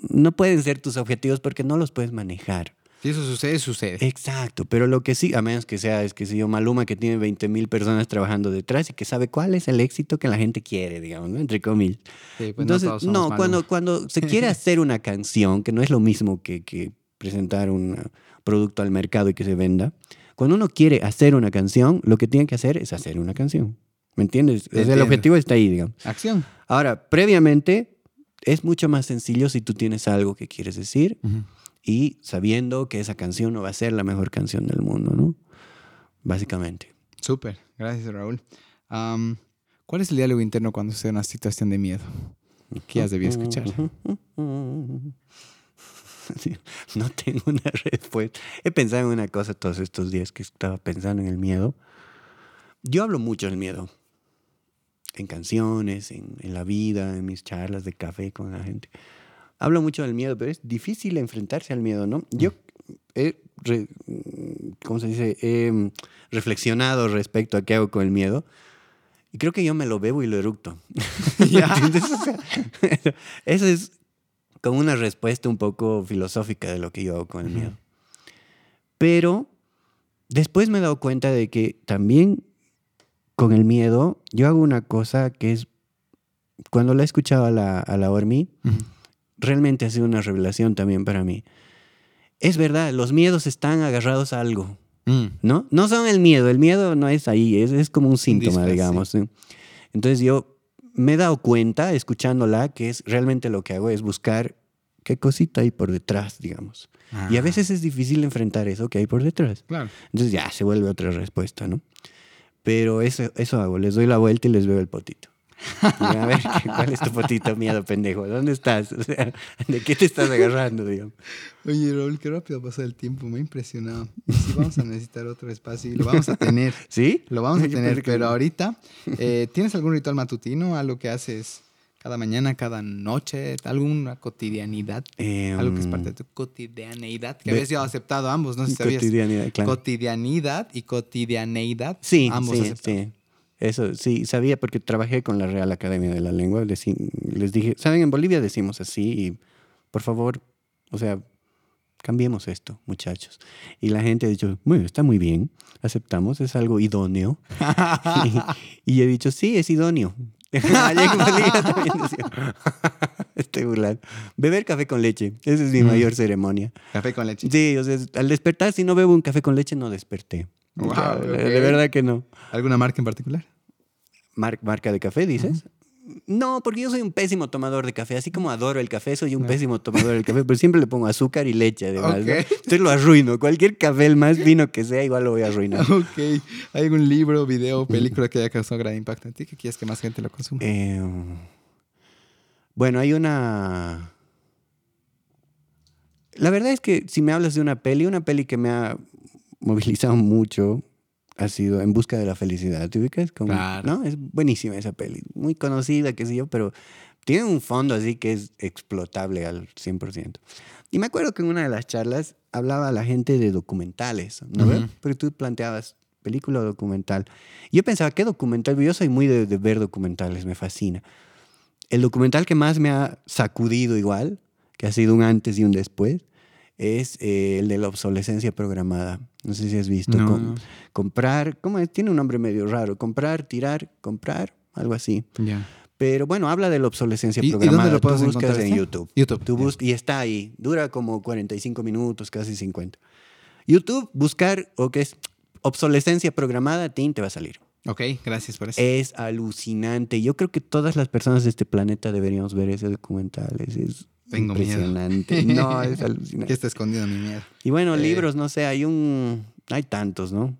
no pueden ser tus objetivos porque no los puedes manejar. Si eso sucede, sucede. Exacto, pero lo que sí, a menos que sea, es que si yo, Maluma, que tiene 20 mil personas trabajando detrás y que sabe cuál es el éxito que la gente quiere, digamos, ¿no? entre comillas. Sí, pues Entonces, no, Maluma. cuando, cuando se quiere hacer una canción, que no es lo mismo que, que presentar un uh, producto al mercado y que se venda, cuando uno quiere hacer una canción, lo que tiene que hacer es hacer una canción. ¿Me entiendes? O sea, el Entiendo. objetivo está ahí, digamos. Acción. Ahora, previamente, es mucho más sencillo si tú tienes algo que quieres decir Ujú. Y sabiendo que esa canción no va a ser la mejor canción del mundo, ¿no? Básicamente. Súper, gracias Raúl. Am, ¿Cuál es el diálogo interno cuando sucede una situación de miedo? ¿Qué has debido escuchar? No tengo una respuesta. He pensado en una cosa todos estos días que estaba pensando en el miedo. Yo hablo mucho del miedo. En canciones, en, en la vida, en mis charlas de café con la gente. Hablo mucho del miedo, pero es difícil enfrentarse al miedo, ¿no? Yo he, re- ¿cómo se dice? He mm, reflexionado respecto a qué hago con el miedo. Y creo que yo me lo bebo y lo eructo. ¿Entiendes? O sea, eso es como una respuesta un poco filosófica de lo que yo hago con el miedo. Pero después me he dado cuenta de que también con el miedo yo hago una cosa que es, cuando la he escuchado a la, a la Ormi, Ujú. Realmente ha sido una revelación también para mí. Es verdad, los miedos están agarrados a algo, Mm. ¿no? No son el miedo, el miedo no es ahí, es, es como un síntoma, digamos. ¿sí? Entonces yo me he dado cuenta, escuchándola, que es realmente lo que hago es buscar qué cosita hay por detrás, digamos. Y a Ah, veces es difícil enfrentar eso que hay por detrás. Claro. Entonces ya se vuelve otra respuesta, ¿no? Pero eso, eso hago, les doy la vuelta y les veo el potito. A ver, ¿cuál es tu potito, miedo pendejo? ¿Dónde estás? O sea, ¿de qué te estás agarrando, digamos? Oye, Raúl, qué rápido pasa el tiempo, me ha impresionado. Sí, vamos a necesitar otro espacio y lo vamos a tener. ¿Sí? Lo vamos a tener, que pero ahorita, eh, ¿tienes algún ritual matutino? ¿Algo que haces cada mañana, cada noche? ¿Alguna cotidianidad? Eh, Algo que es parte de tu cotidianeidad, que ve- habías ya aceptado ambos, no sé si sabías. Cotidianidad, claro. Cotidianidad y cotidianeidad. Sí, ambos sí, aceptados. sí. Eso sí, sabía porque trabajé con la Real Academia de la Lengua. deci- les dije, ¿saben? En Bolivia decimos así y por favor, o sea, cambiemos esto, muchachos. Y la gente ha dicho, bueno, está muy bien, aceptamos, es algo idóneo. y, y he dicho, sí, es idóneo. Burlando. Beber café con leche, esa es mi Mm. mayor ceremonia. Café con leche. Sí, o sea, al despertar, si no bebo un café con leche, no desperté. Wow. De verdad que no. ¿Alguna marca en particular? Mar- marca de café, dices? No, porque yo soy un pésimo tomador de café. Así como adoro el café, soy un Ah. pésimo tomador del café, pero siempre le pongo azúcar y leche además. Entonces lo arruino. Cualquier café, el más fino que sea, igual lo voy a arruinar. Ok. ¿Hay algún libro, video, película que haya causado gran impacto en ti que quieres que más gente lo consuma? Eh, bueno, hay una... La verdad es que si me hablas de una peli, una peli que me ha movilizado mucho ha sido En busca de la felicidad. ¿Te ubicas? Como- Claro. ¿no? Es buenísima esa peli. Muy conocida, qué sé yo, pero tiene un fondo así que es explotable al 100%. Y me acuerdo que en una de las charlas hablaba la gente de documentales, ¿no? Ujú. ves? Porque tú planteabas película o documental. Yo pensaba, ¿qué documental? Yo soy muy de, de ver documentales, me fascina. El documental que más me ha sacudido igual, que ha sido un antes y un después, es eh, el de la obsolescencia programada. No sé si has visto. No, Com-. Comprar, ¿cómo es? Tiene un nombre medio raro. Comprar, tirar, comprar, algo así. Ya. Pero bueno, habla de la obsolescencia ¿Y- y dónde programada. lo puedes Tú buscas encontrar en? YouTube. YouTube. Tú bus- y está ahí. Dura como 45 minutos, casi 50. YouTube, buscar o que es obsolescencia programada, tin, te va a salir. Ok, gracias por eso. Es alucinante. Yo creo que todas las personas de este planeta deberíamos ver ese documental. Es, es Tengo miedo. impresionante. No, es ¿Qué alucinante. está escondido mi miedo? Y bueno, Eh. libros, no sé, hay un... Hay tantos, ¿no?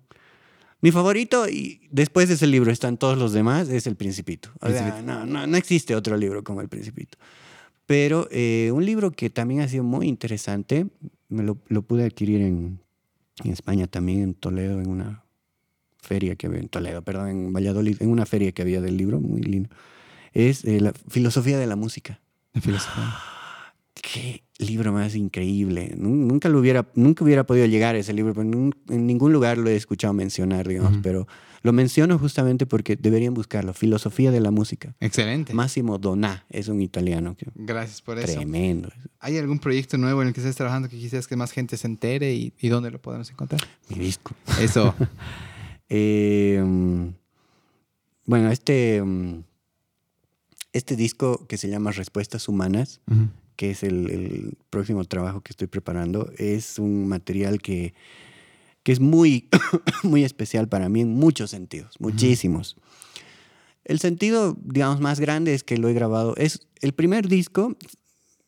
Mi favorito, y después de ese libro están todos los demás, es El Principito. O sea, no, no, no existe otro libro como El Principito. Pero eh, un libro que también ha sido muy interesante, me lo, lo pude adquirir en, en España también, en Toledo, en una feria que había, en Toledo, perdón, en Valladolid, en una feria que había del libro, muy lindo. Es eh, la filosofía de la música. De filosofía. Qué libro más increíble. Nun- Nunca, lo hubiera, nunca hubiera podido llegar a ese libro, pero nun- en ningún lugar lo he escuchado mencionar, digamos. Pero lo menciono justamente porque deberían buscarlo. Filosofía de la música. Excelente. Massimo Donà es un italiano. que- Gracias por eso. Tremendo. ¿Hay algún proyecto nuevo en el que estés trabajando que quisieras que más gente se entere y, y dónde lo podemos encontrar? Mi disco. Eso. Eh, mm, bueno, este, mm, este disco que se llama Respuestas Humanas. Que es el, el próximo trabajo que estoy preparando, es un material que, que es muy, muy especial para mí en muchos sentidos, muchísimos. El sentido, digamos, más grande es que lo he grabado. Es el primer disco.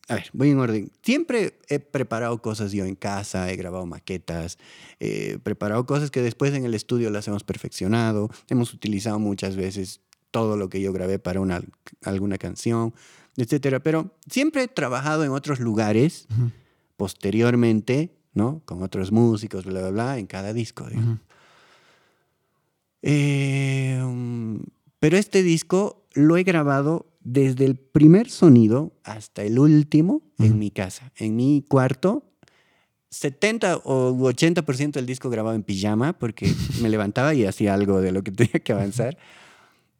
A ver, voy en orden. Siempre he preparado cosas yo en casa, he grabado maquetas, he preparado cosas que después en el estudio las hemos perfeccionado. Hemos utilizado muchas veces todo lo que yo grabé para una, alguna canción, etcétera. Pero siempre he trabajado en otros lugares Ujú. posteriormente, ¿no? Con otros músicos, bla, bla, bla, en cada disco. digamos. Ujú. Eh, pero este disco lo he grabado desde el primer sonido hasta el último en mi casa. En mi cuarto 70 o 80% del disco grabado en pijama porque me levantaba y hacía algo de lo que tenía que avanzar.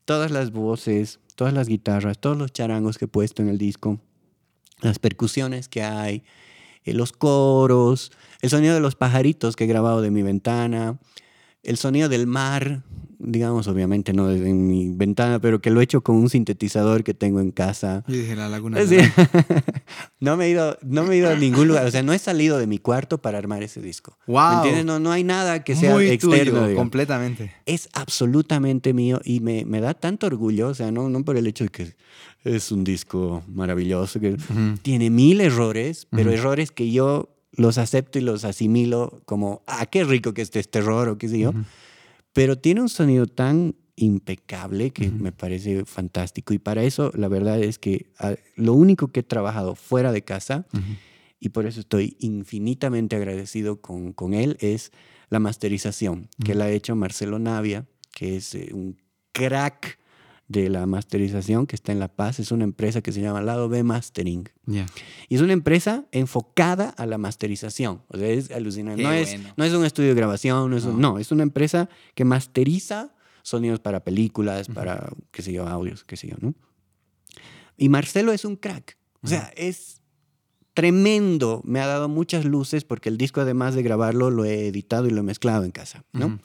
Todas las voces, todas las guitarras, todos los charangos que he puesto en el disco, las percusiones que hay, eh, los coros, el sonido de los pajaritos que he grabado de mi ventana, el sonido del mar, digamos, obviamente no desde mi ventana, pero que lo he hecho con un sintetizador que tengo en casa. Yo dije la laguna. Sí. no, me he ido, no me he ido a ningún lugar, o sea, no he salido de mi cuarto para armar ese disco. Wow. ¿Me entiendes? No, no hay nada que sea Muy externo. tuyo, completamente. Es absolutamente mío y me, me da tanto orgullo, o sea, no, no por el hecho de que es un disco maravilloso, que tiene mil errores, pero errores que yo los acepto y los asimilo como, ah, qué rico que este, este error o qué sé yo. Pero tiene un sonido tan impecable que me parece fantástico. Y para eso, la verdad es que ah, lo único que he trabajado fuera de casa, y por eso estoy infinitamente agradecido con, con él, es la masterización, que la ha hecho Marcelo Navia, que es eh, un crack de la masterización que está en La Paz. Es una empresa que se llama Lado B Mastering. Y es una empresa enfocada a la masterización. O sea, es alucinante. No es, no es un estudio de grabación, no es, un- No. es una empresa que masteriza sonidos para películas, para, qué sé yo, audios, qué sé yo, ¿no? Y Marcelo es un crack. O sea, es tremendo. Me ha dado muchas luces porque el disco, además de grabarlo, lo he editado y lo he mezclado en casa, ¿no?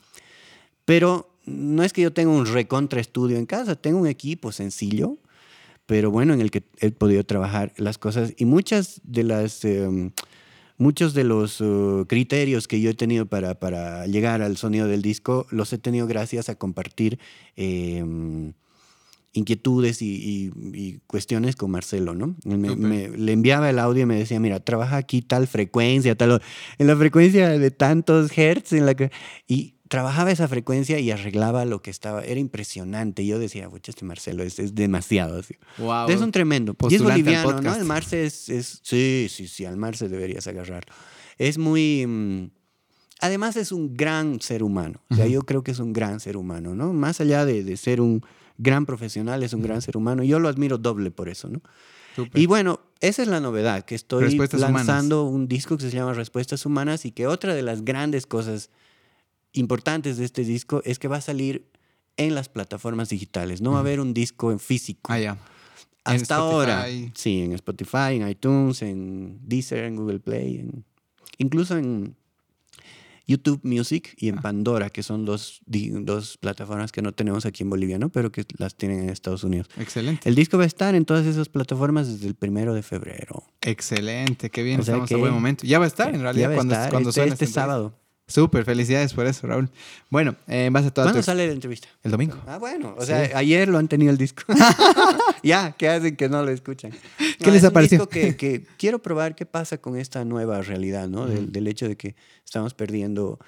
Pero no es que yo tenga un recontra estudio en casa, tengo un equipo sencillo, pero bueno, en el que he podido trabajar las cosas. Y muchas de las... em, Muchos de los uh, criterios que yo he tenido para, para llegar al sonido del disco los he tenido gracias a compartir em, inquietudes y, y- y cuestiones con Marcelo, ¿no? Me- le enviaba el audio y me decía, mira, trabaja aquí tal frecuencia, tal, en la frecuencia de tantos hertz, en la que... Y trabajaba esa frecuencia y arreglaba lo que estaba, era impresionante. Yo decía, pucha, este Marcelo es, es demasiado. así". Wow. Es un tremendo. Y es boliviano, ¿no? El Marce es, es- Sí, sí, sí, al Marce deberías agarrarlo. Es muy... mm, además es un gran ser humano. O sea, yo creo que es un gran ser humano, ¿no? Más allá de, de ser un gran profesional, es un gran ser humano. Yo lo admiro doble por eso, ¿no? Súper. Y bueno, esa es la novedad, que estoy Respuestas Humanas. lanzando un disco que se llama Respuestas Humanas y que otra de las grandes cosas importantes de este disco es que va a salir en las plataformas digitales. No va a haber un disco en físico. Ah, ya. Hasta ahora. Sí, en Spotify, en iTunes, en Deezer, en Google Play, en- incluso en YouTube Music y en Ah. Pandora, que son dos, dos plataformas que no tenemos aquí en Bolivia, ¿no? pero que las tienen en Estados Unidos. Excelente. El disco va a estar en todas esas plataformas desde el primero de febrero. Excelente. Qué bien. O sea Estamos a que- buen momento. Ya va a estar en Ya realidad va a cuando, estar cuando este, este sábado. Súper. Felicidades por eso, Raúl. Bueno, eh, en base a toda ¿Cuándo sale la entrevista? El domingo. Ah, bueno. O Sí. sea, ayer lo han tenido el disco. ya, ¿qué hacen que no lo escuchan? ¿Qué les es un pareció? disco que, que quiero probar qué pasa con esta nueva realidad, ¿no? Del, del hecho de que estamos perdiendo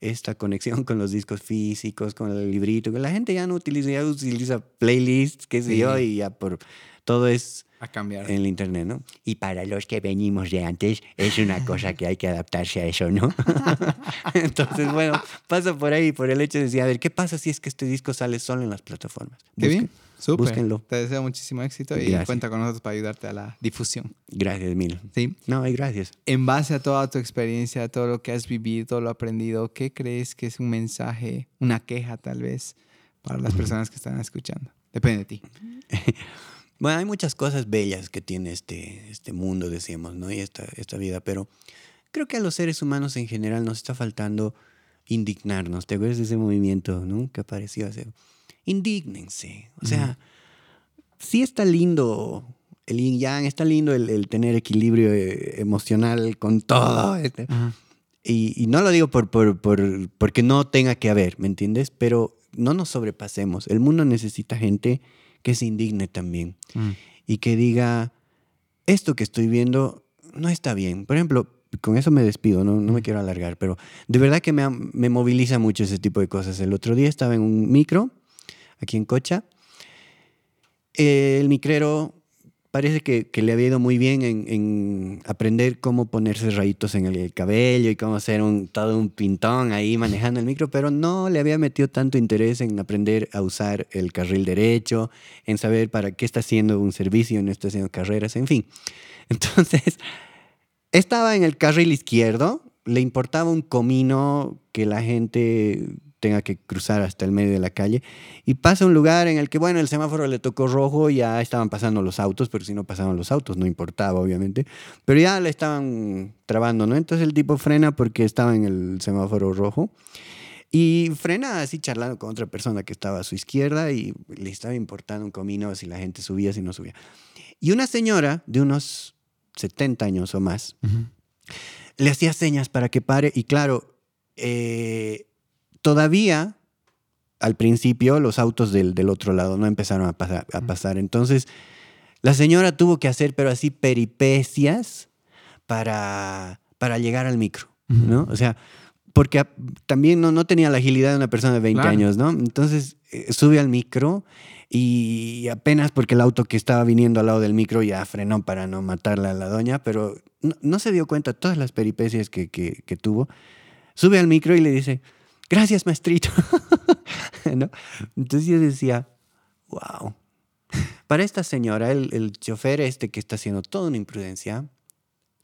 esta conexión con los discos físicos, con el librito, que la gente ya no utiliza, ya utiliza playlists, qué sé Sí. yo, y ya por todo es A cambiar. en el internet, ¿no? Y para los que venimos de antes, es una cosa que hay que adaptarse a eso, ¿no? Entonces, bueno, pasa por ahí, por el hecho de decir, a ver, ¿qué pasa si es que este disco sale solo en las plataformas? Qué bien. Busquen. Súper. búsquenlo. Te deseo muchísimo éxito y Gracias. cuenta con nosotros para ayudarte a la difusión. Gracias, mil. Sí. No, y gracias. En base a toda tu experiencia, a todo lo que has vivido, todo lo aprendido, ¿qué crees que es un mensaje, una queja tal vez, para las personas que están escuchando? Depende de ti. Bueno, hay muchas cosas bellas que tiene este, este mundo, decíamos, ¿no? Y esta, esta vida, pero creo que a los seres humanos en general nos está faltando indignarnos. ¿Te acuerdas de ese movimiento, ¿no? Que apareció hace... Indígnense. O sea, sí está lindo el yin yang, está lindo el, el tener equilibrio eh, emocional con todo. este. Y, y no lo digo por, por, por- porque no tenga que haber, ¿me entiendes? Pero no nos sobrepasemos. El mundo necesita gente que se indigne también y que diga, esto que estoy viendo no está bien. Por ejemplo, con eso me despido, no, no me quiero alargar, pero de verdad que me, me moviliza mucho ese tipo de cosas. El otro día estaba en un micro, aquí en Cocha. El micrero parece que, le había ido muy bien en, en aprender cómo ponerse rayitos en el cabello y cómo hacer un, todo un pintón ahí manejando el micro, pero no le había metido tanto interés en aprender a usar el carril derecho, en saber para qué está haciendo un servicio, no está haciendo carreras, en fin. Entonces, estaba en el carril izquierdo, le importaba un comino que la gente tenga que cruzar hasta el medio de la calle y pasa un lugar en el que, bueno, el semáforo le tocó rojo, ya estaban pasando los autos, pero si no pasaban los autos, no importaba, obviamente, pero ya le estaban trabando, ¿no? Entonces el tipo frena porque estaba en el semáforo rojo y frena así charlando con otra persona que estaba a su izquierda y le estaba importando un comino si la gente subía, si no subía. Y una señora de unos 70 años o más le hacía señas para que pare y claro, eh, todavía al principio los autos del, del, otro lado no empezaron a pasar, a pasar. Entonces, la señora tuvo que hacer, pero así, peripecias para, para llegar al micro, ¿no? O sea, porque también no, no tenía la agilidad de una persona de 20 claro. años, ¿no? Entonces, eh, sube al micro y apenas porque el auto que estaba viniendo al lado del micro ya frenó para no matarla a la doña, pero no, no se dio cuenta de todas las peripecias que, que, que tuvo. Sube al micro y le dice, gracias, maestrito. ¿No? Entonces yo decía, wow. Para esta señora, el, el, chofer este que está haciendo toda una imprudencia,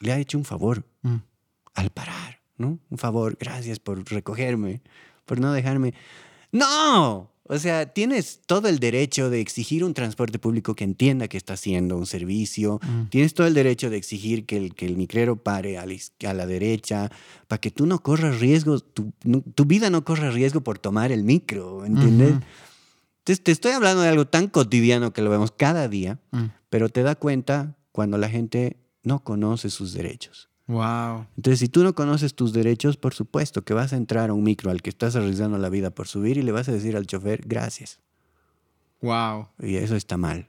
le ha hecho un favor mm. al parar, ¿no? Un favor, gracias por recogerme, por no dejarme. ¡No! O sea, tienes todo el derecho de exigir un transporte público que entienda que está haciendo un servicio. Mm. Tienes todo el derecho de exigir que el, que el micrero pare a la, a la derecha para que tú no corras riesgo, tu, no, tu, vida no corra riesgo por tomar el micro, ¿entiendes? Uh -huh. Entonces, te estoy hablando de algo tan cotidiano que lo vemos cada día, mm. pero te da cuenta cuando la gente no conoce sus derechos. Wow. Entonces, si tú no conoces tus derechos, por supuesto que vas a entrar a un micro al que estás arriesgando la vida por subir y le vas a decir al chofer gracias. Wow. Y eso está mal.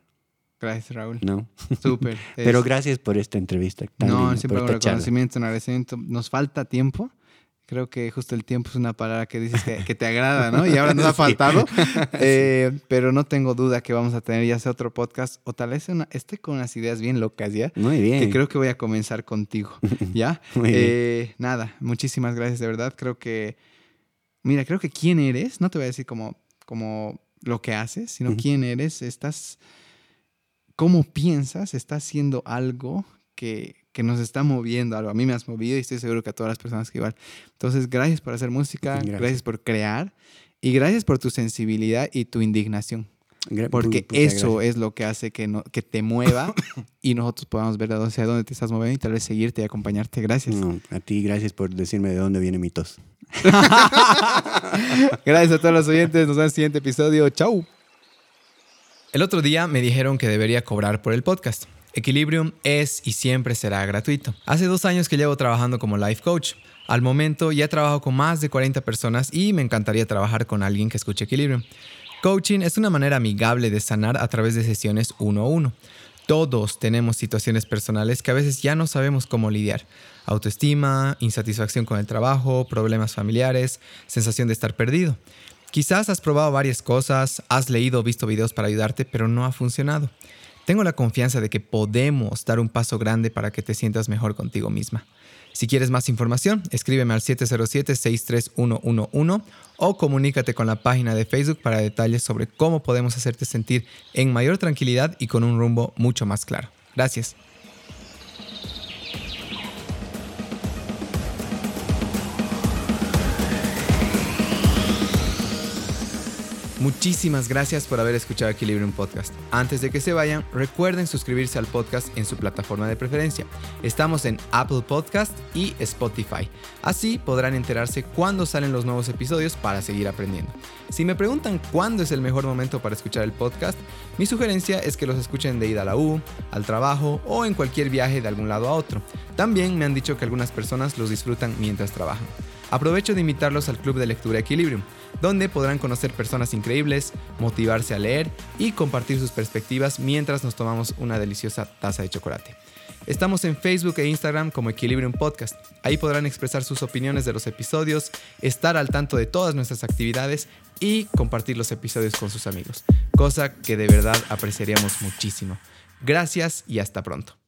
Gracias, Raúl. No. Súper. Pero gracias por esta entrevista. Tan no, linda, siempre un reconocimiento, un agradecimiento. Nos falta tiempo. Creo que justo el tiempo es una palabra que dices que, que te agrada, ¿no? Y ahora nos ha faltado. eh, pero no tengo duda que vamos a tener ya sea otro podcast o tal vez una, esté con unas ideas bien locas, ¿ya? Muy bien. Que creo que voy a comenzar contigo, ¿ya? Muy eh, bien. Nada, muchísimas gracias, de verdad. Creo que, mira, creo que quién eres, no te voy a decir como, como lo que haces, sino uh -huh. quién eres, estás, cómo piensas, estás haciendo algo que, que nos está moviendo algo. A mí me has movido y estoy seguro que a todas las personas que igual. Entonces, gracias por hacer música, gracias, gracias por crear y gracias por tu sensibilidad y tu indignación. Porque eso gracias. es lo que hace que, no, que te mueva y nosotros podamos ver hacia dónde te estás moviendo y tal vez seguirte y acompañarte. Gracias. No, a ti, gracias por decirme de dónde viene mi tos. gracias a todos los oyentes. Nos vemos en el siguiente episodio. Chau. El otro día me dijeron que debería cobrar por el podcast. Equilibrium es y siempre será gratuito. Hace dos años que llevo trabajando como life coach. Al momento ya trabajo con más de 40 personas y me encantaría trabajar con alguien que escuche Equilibrium. Coaching es una manera amigable de sanar a través de sesiones uno a uno. Todos tenemos situaciones personales que a veces ya no sabemos cómo lidiar. Autoestima, insatisfacción con el trabajo, problemas familiares, sensación de estar perdido. Quizás has probado varias cosas, has leído o visto videos para ayudarte, pero no ha funcionado. Tengo la confianza de que podemos dar un paso grande para que te sientas mejor contigo misma. Si quieres más información, escríbeme al 707-63111 o comunícate con la página de Facebook para detalles sobre cómo podemos hacerte sentir en mayor tranquilidad y con un rumbo mucho más claro. Gracias. Muchísimas gracias por haber escuchado Equilibrium Podcast. Antes de que se vayan, recuerden suscribirse al podcast en su plataforma de preferencia. Estamos en Apple Podcast y Spotify. Así podrán enterarse cuándo salen los nuevos episodios para seguir aprendiendo. Si me preguntan cuándo es el mejor momento para escuchar el podcast, mi sugerencia es que los escuchen de ida a la U, al trabajo o en cualquier viaje de algún lado a otro. También me han dicho que algunas personas los disfrutan mientras trabajan. Aprovecho de invitarlos al Club de Lectura Equilibrium, donde podrán conocer personas increíbles, motivarse a leer y compartir sus perspectivas mientras nos tomamos una deliciosa taza de chocolate. Estamos en Facebook e Instagram como Equilibrium Podcast. Ahí podrán expresar sus opiniones de los episodios, estar al tanto de todas nuestras actividades y compartir los episodios con sus amigos, cosa que de verdad apreciaríamos muchísimo. Gracias y hasta pronto.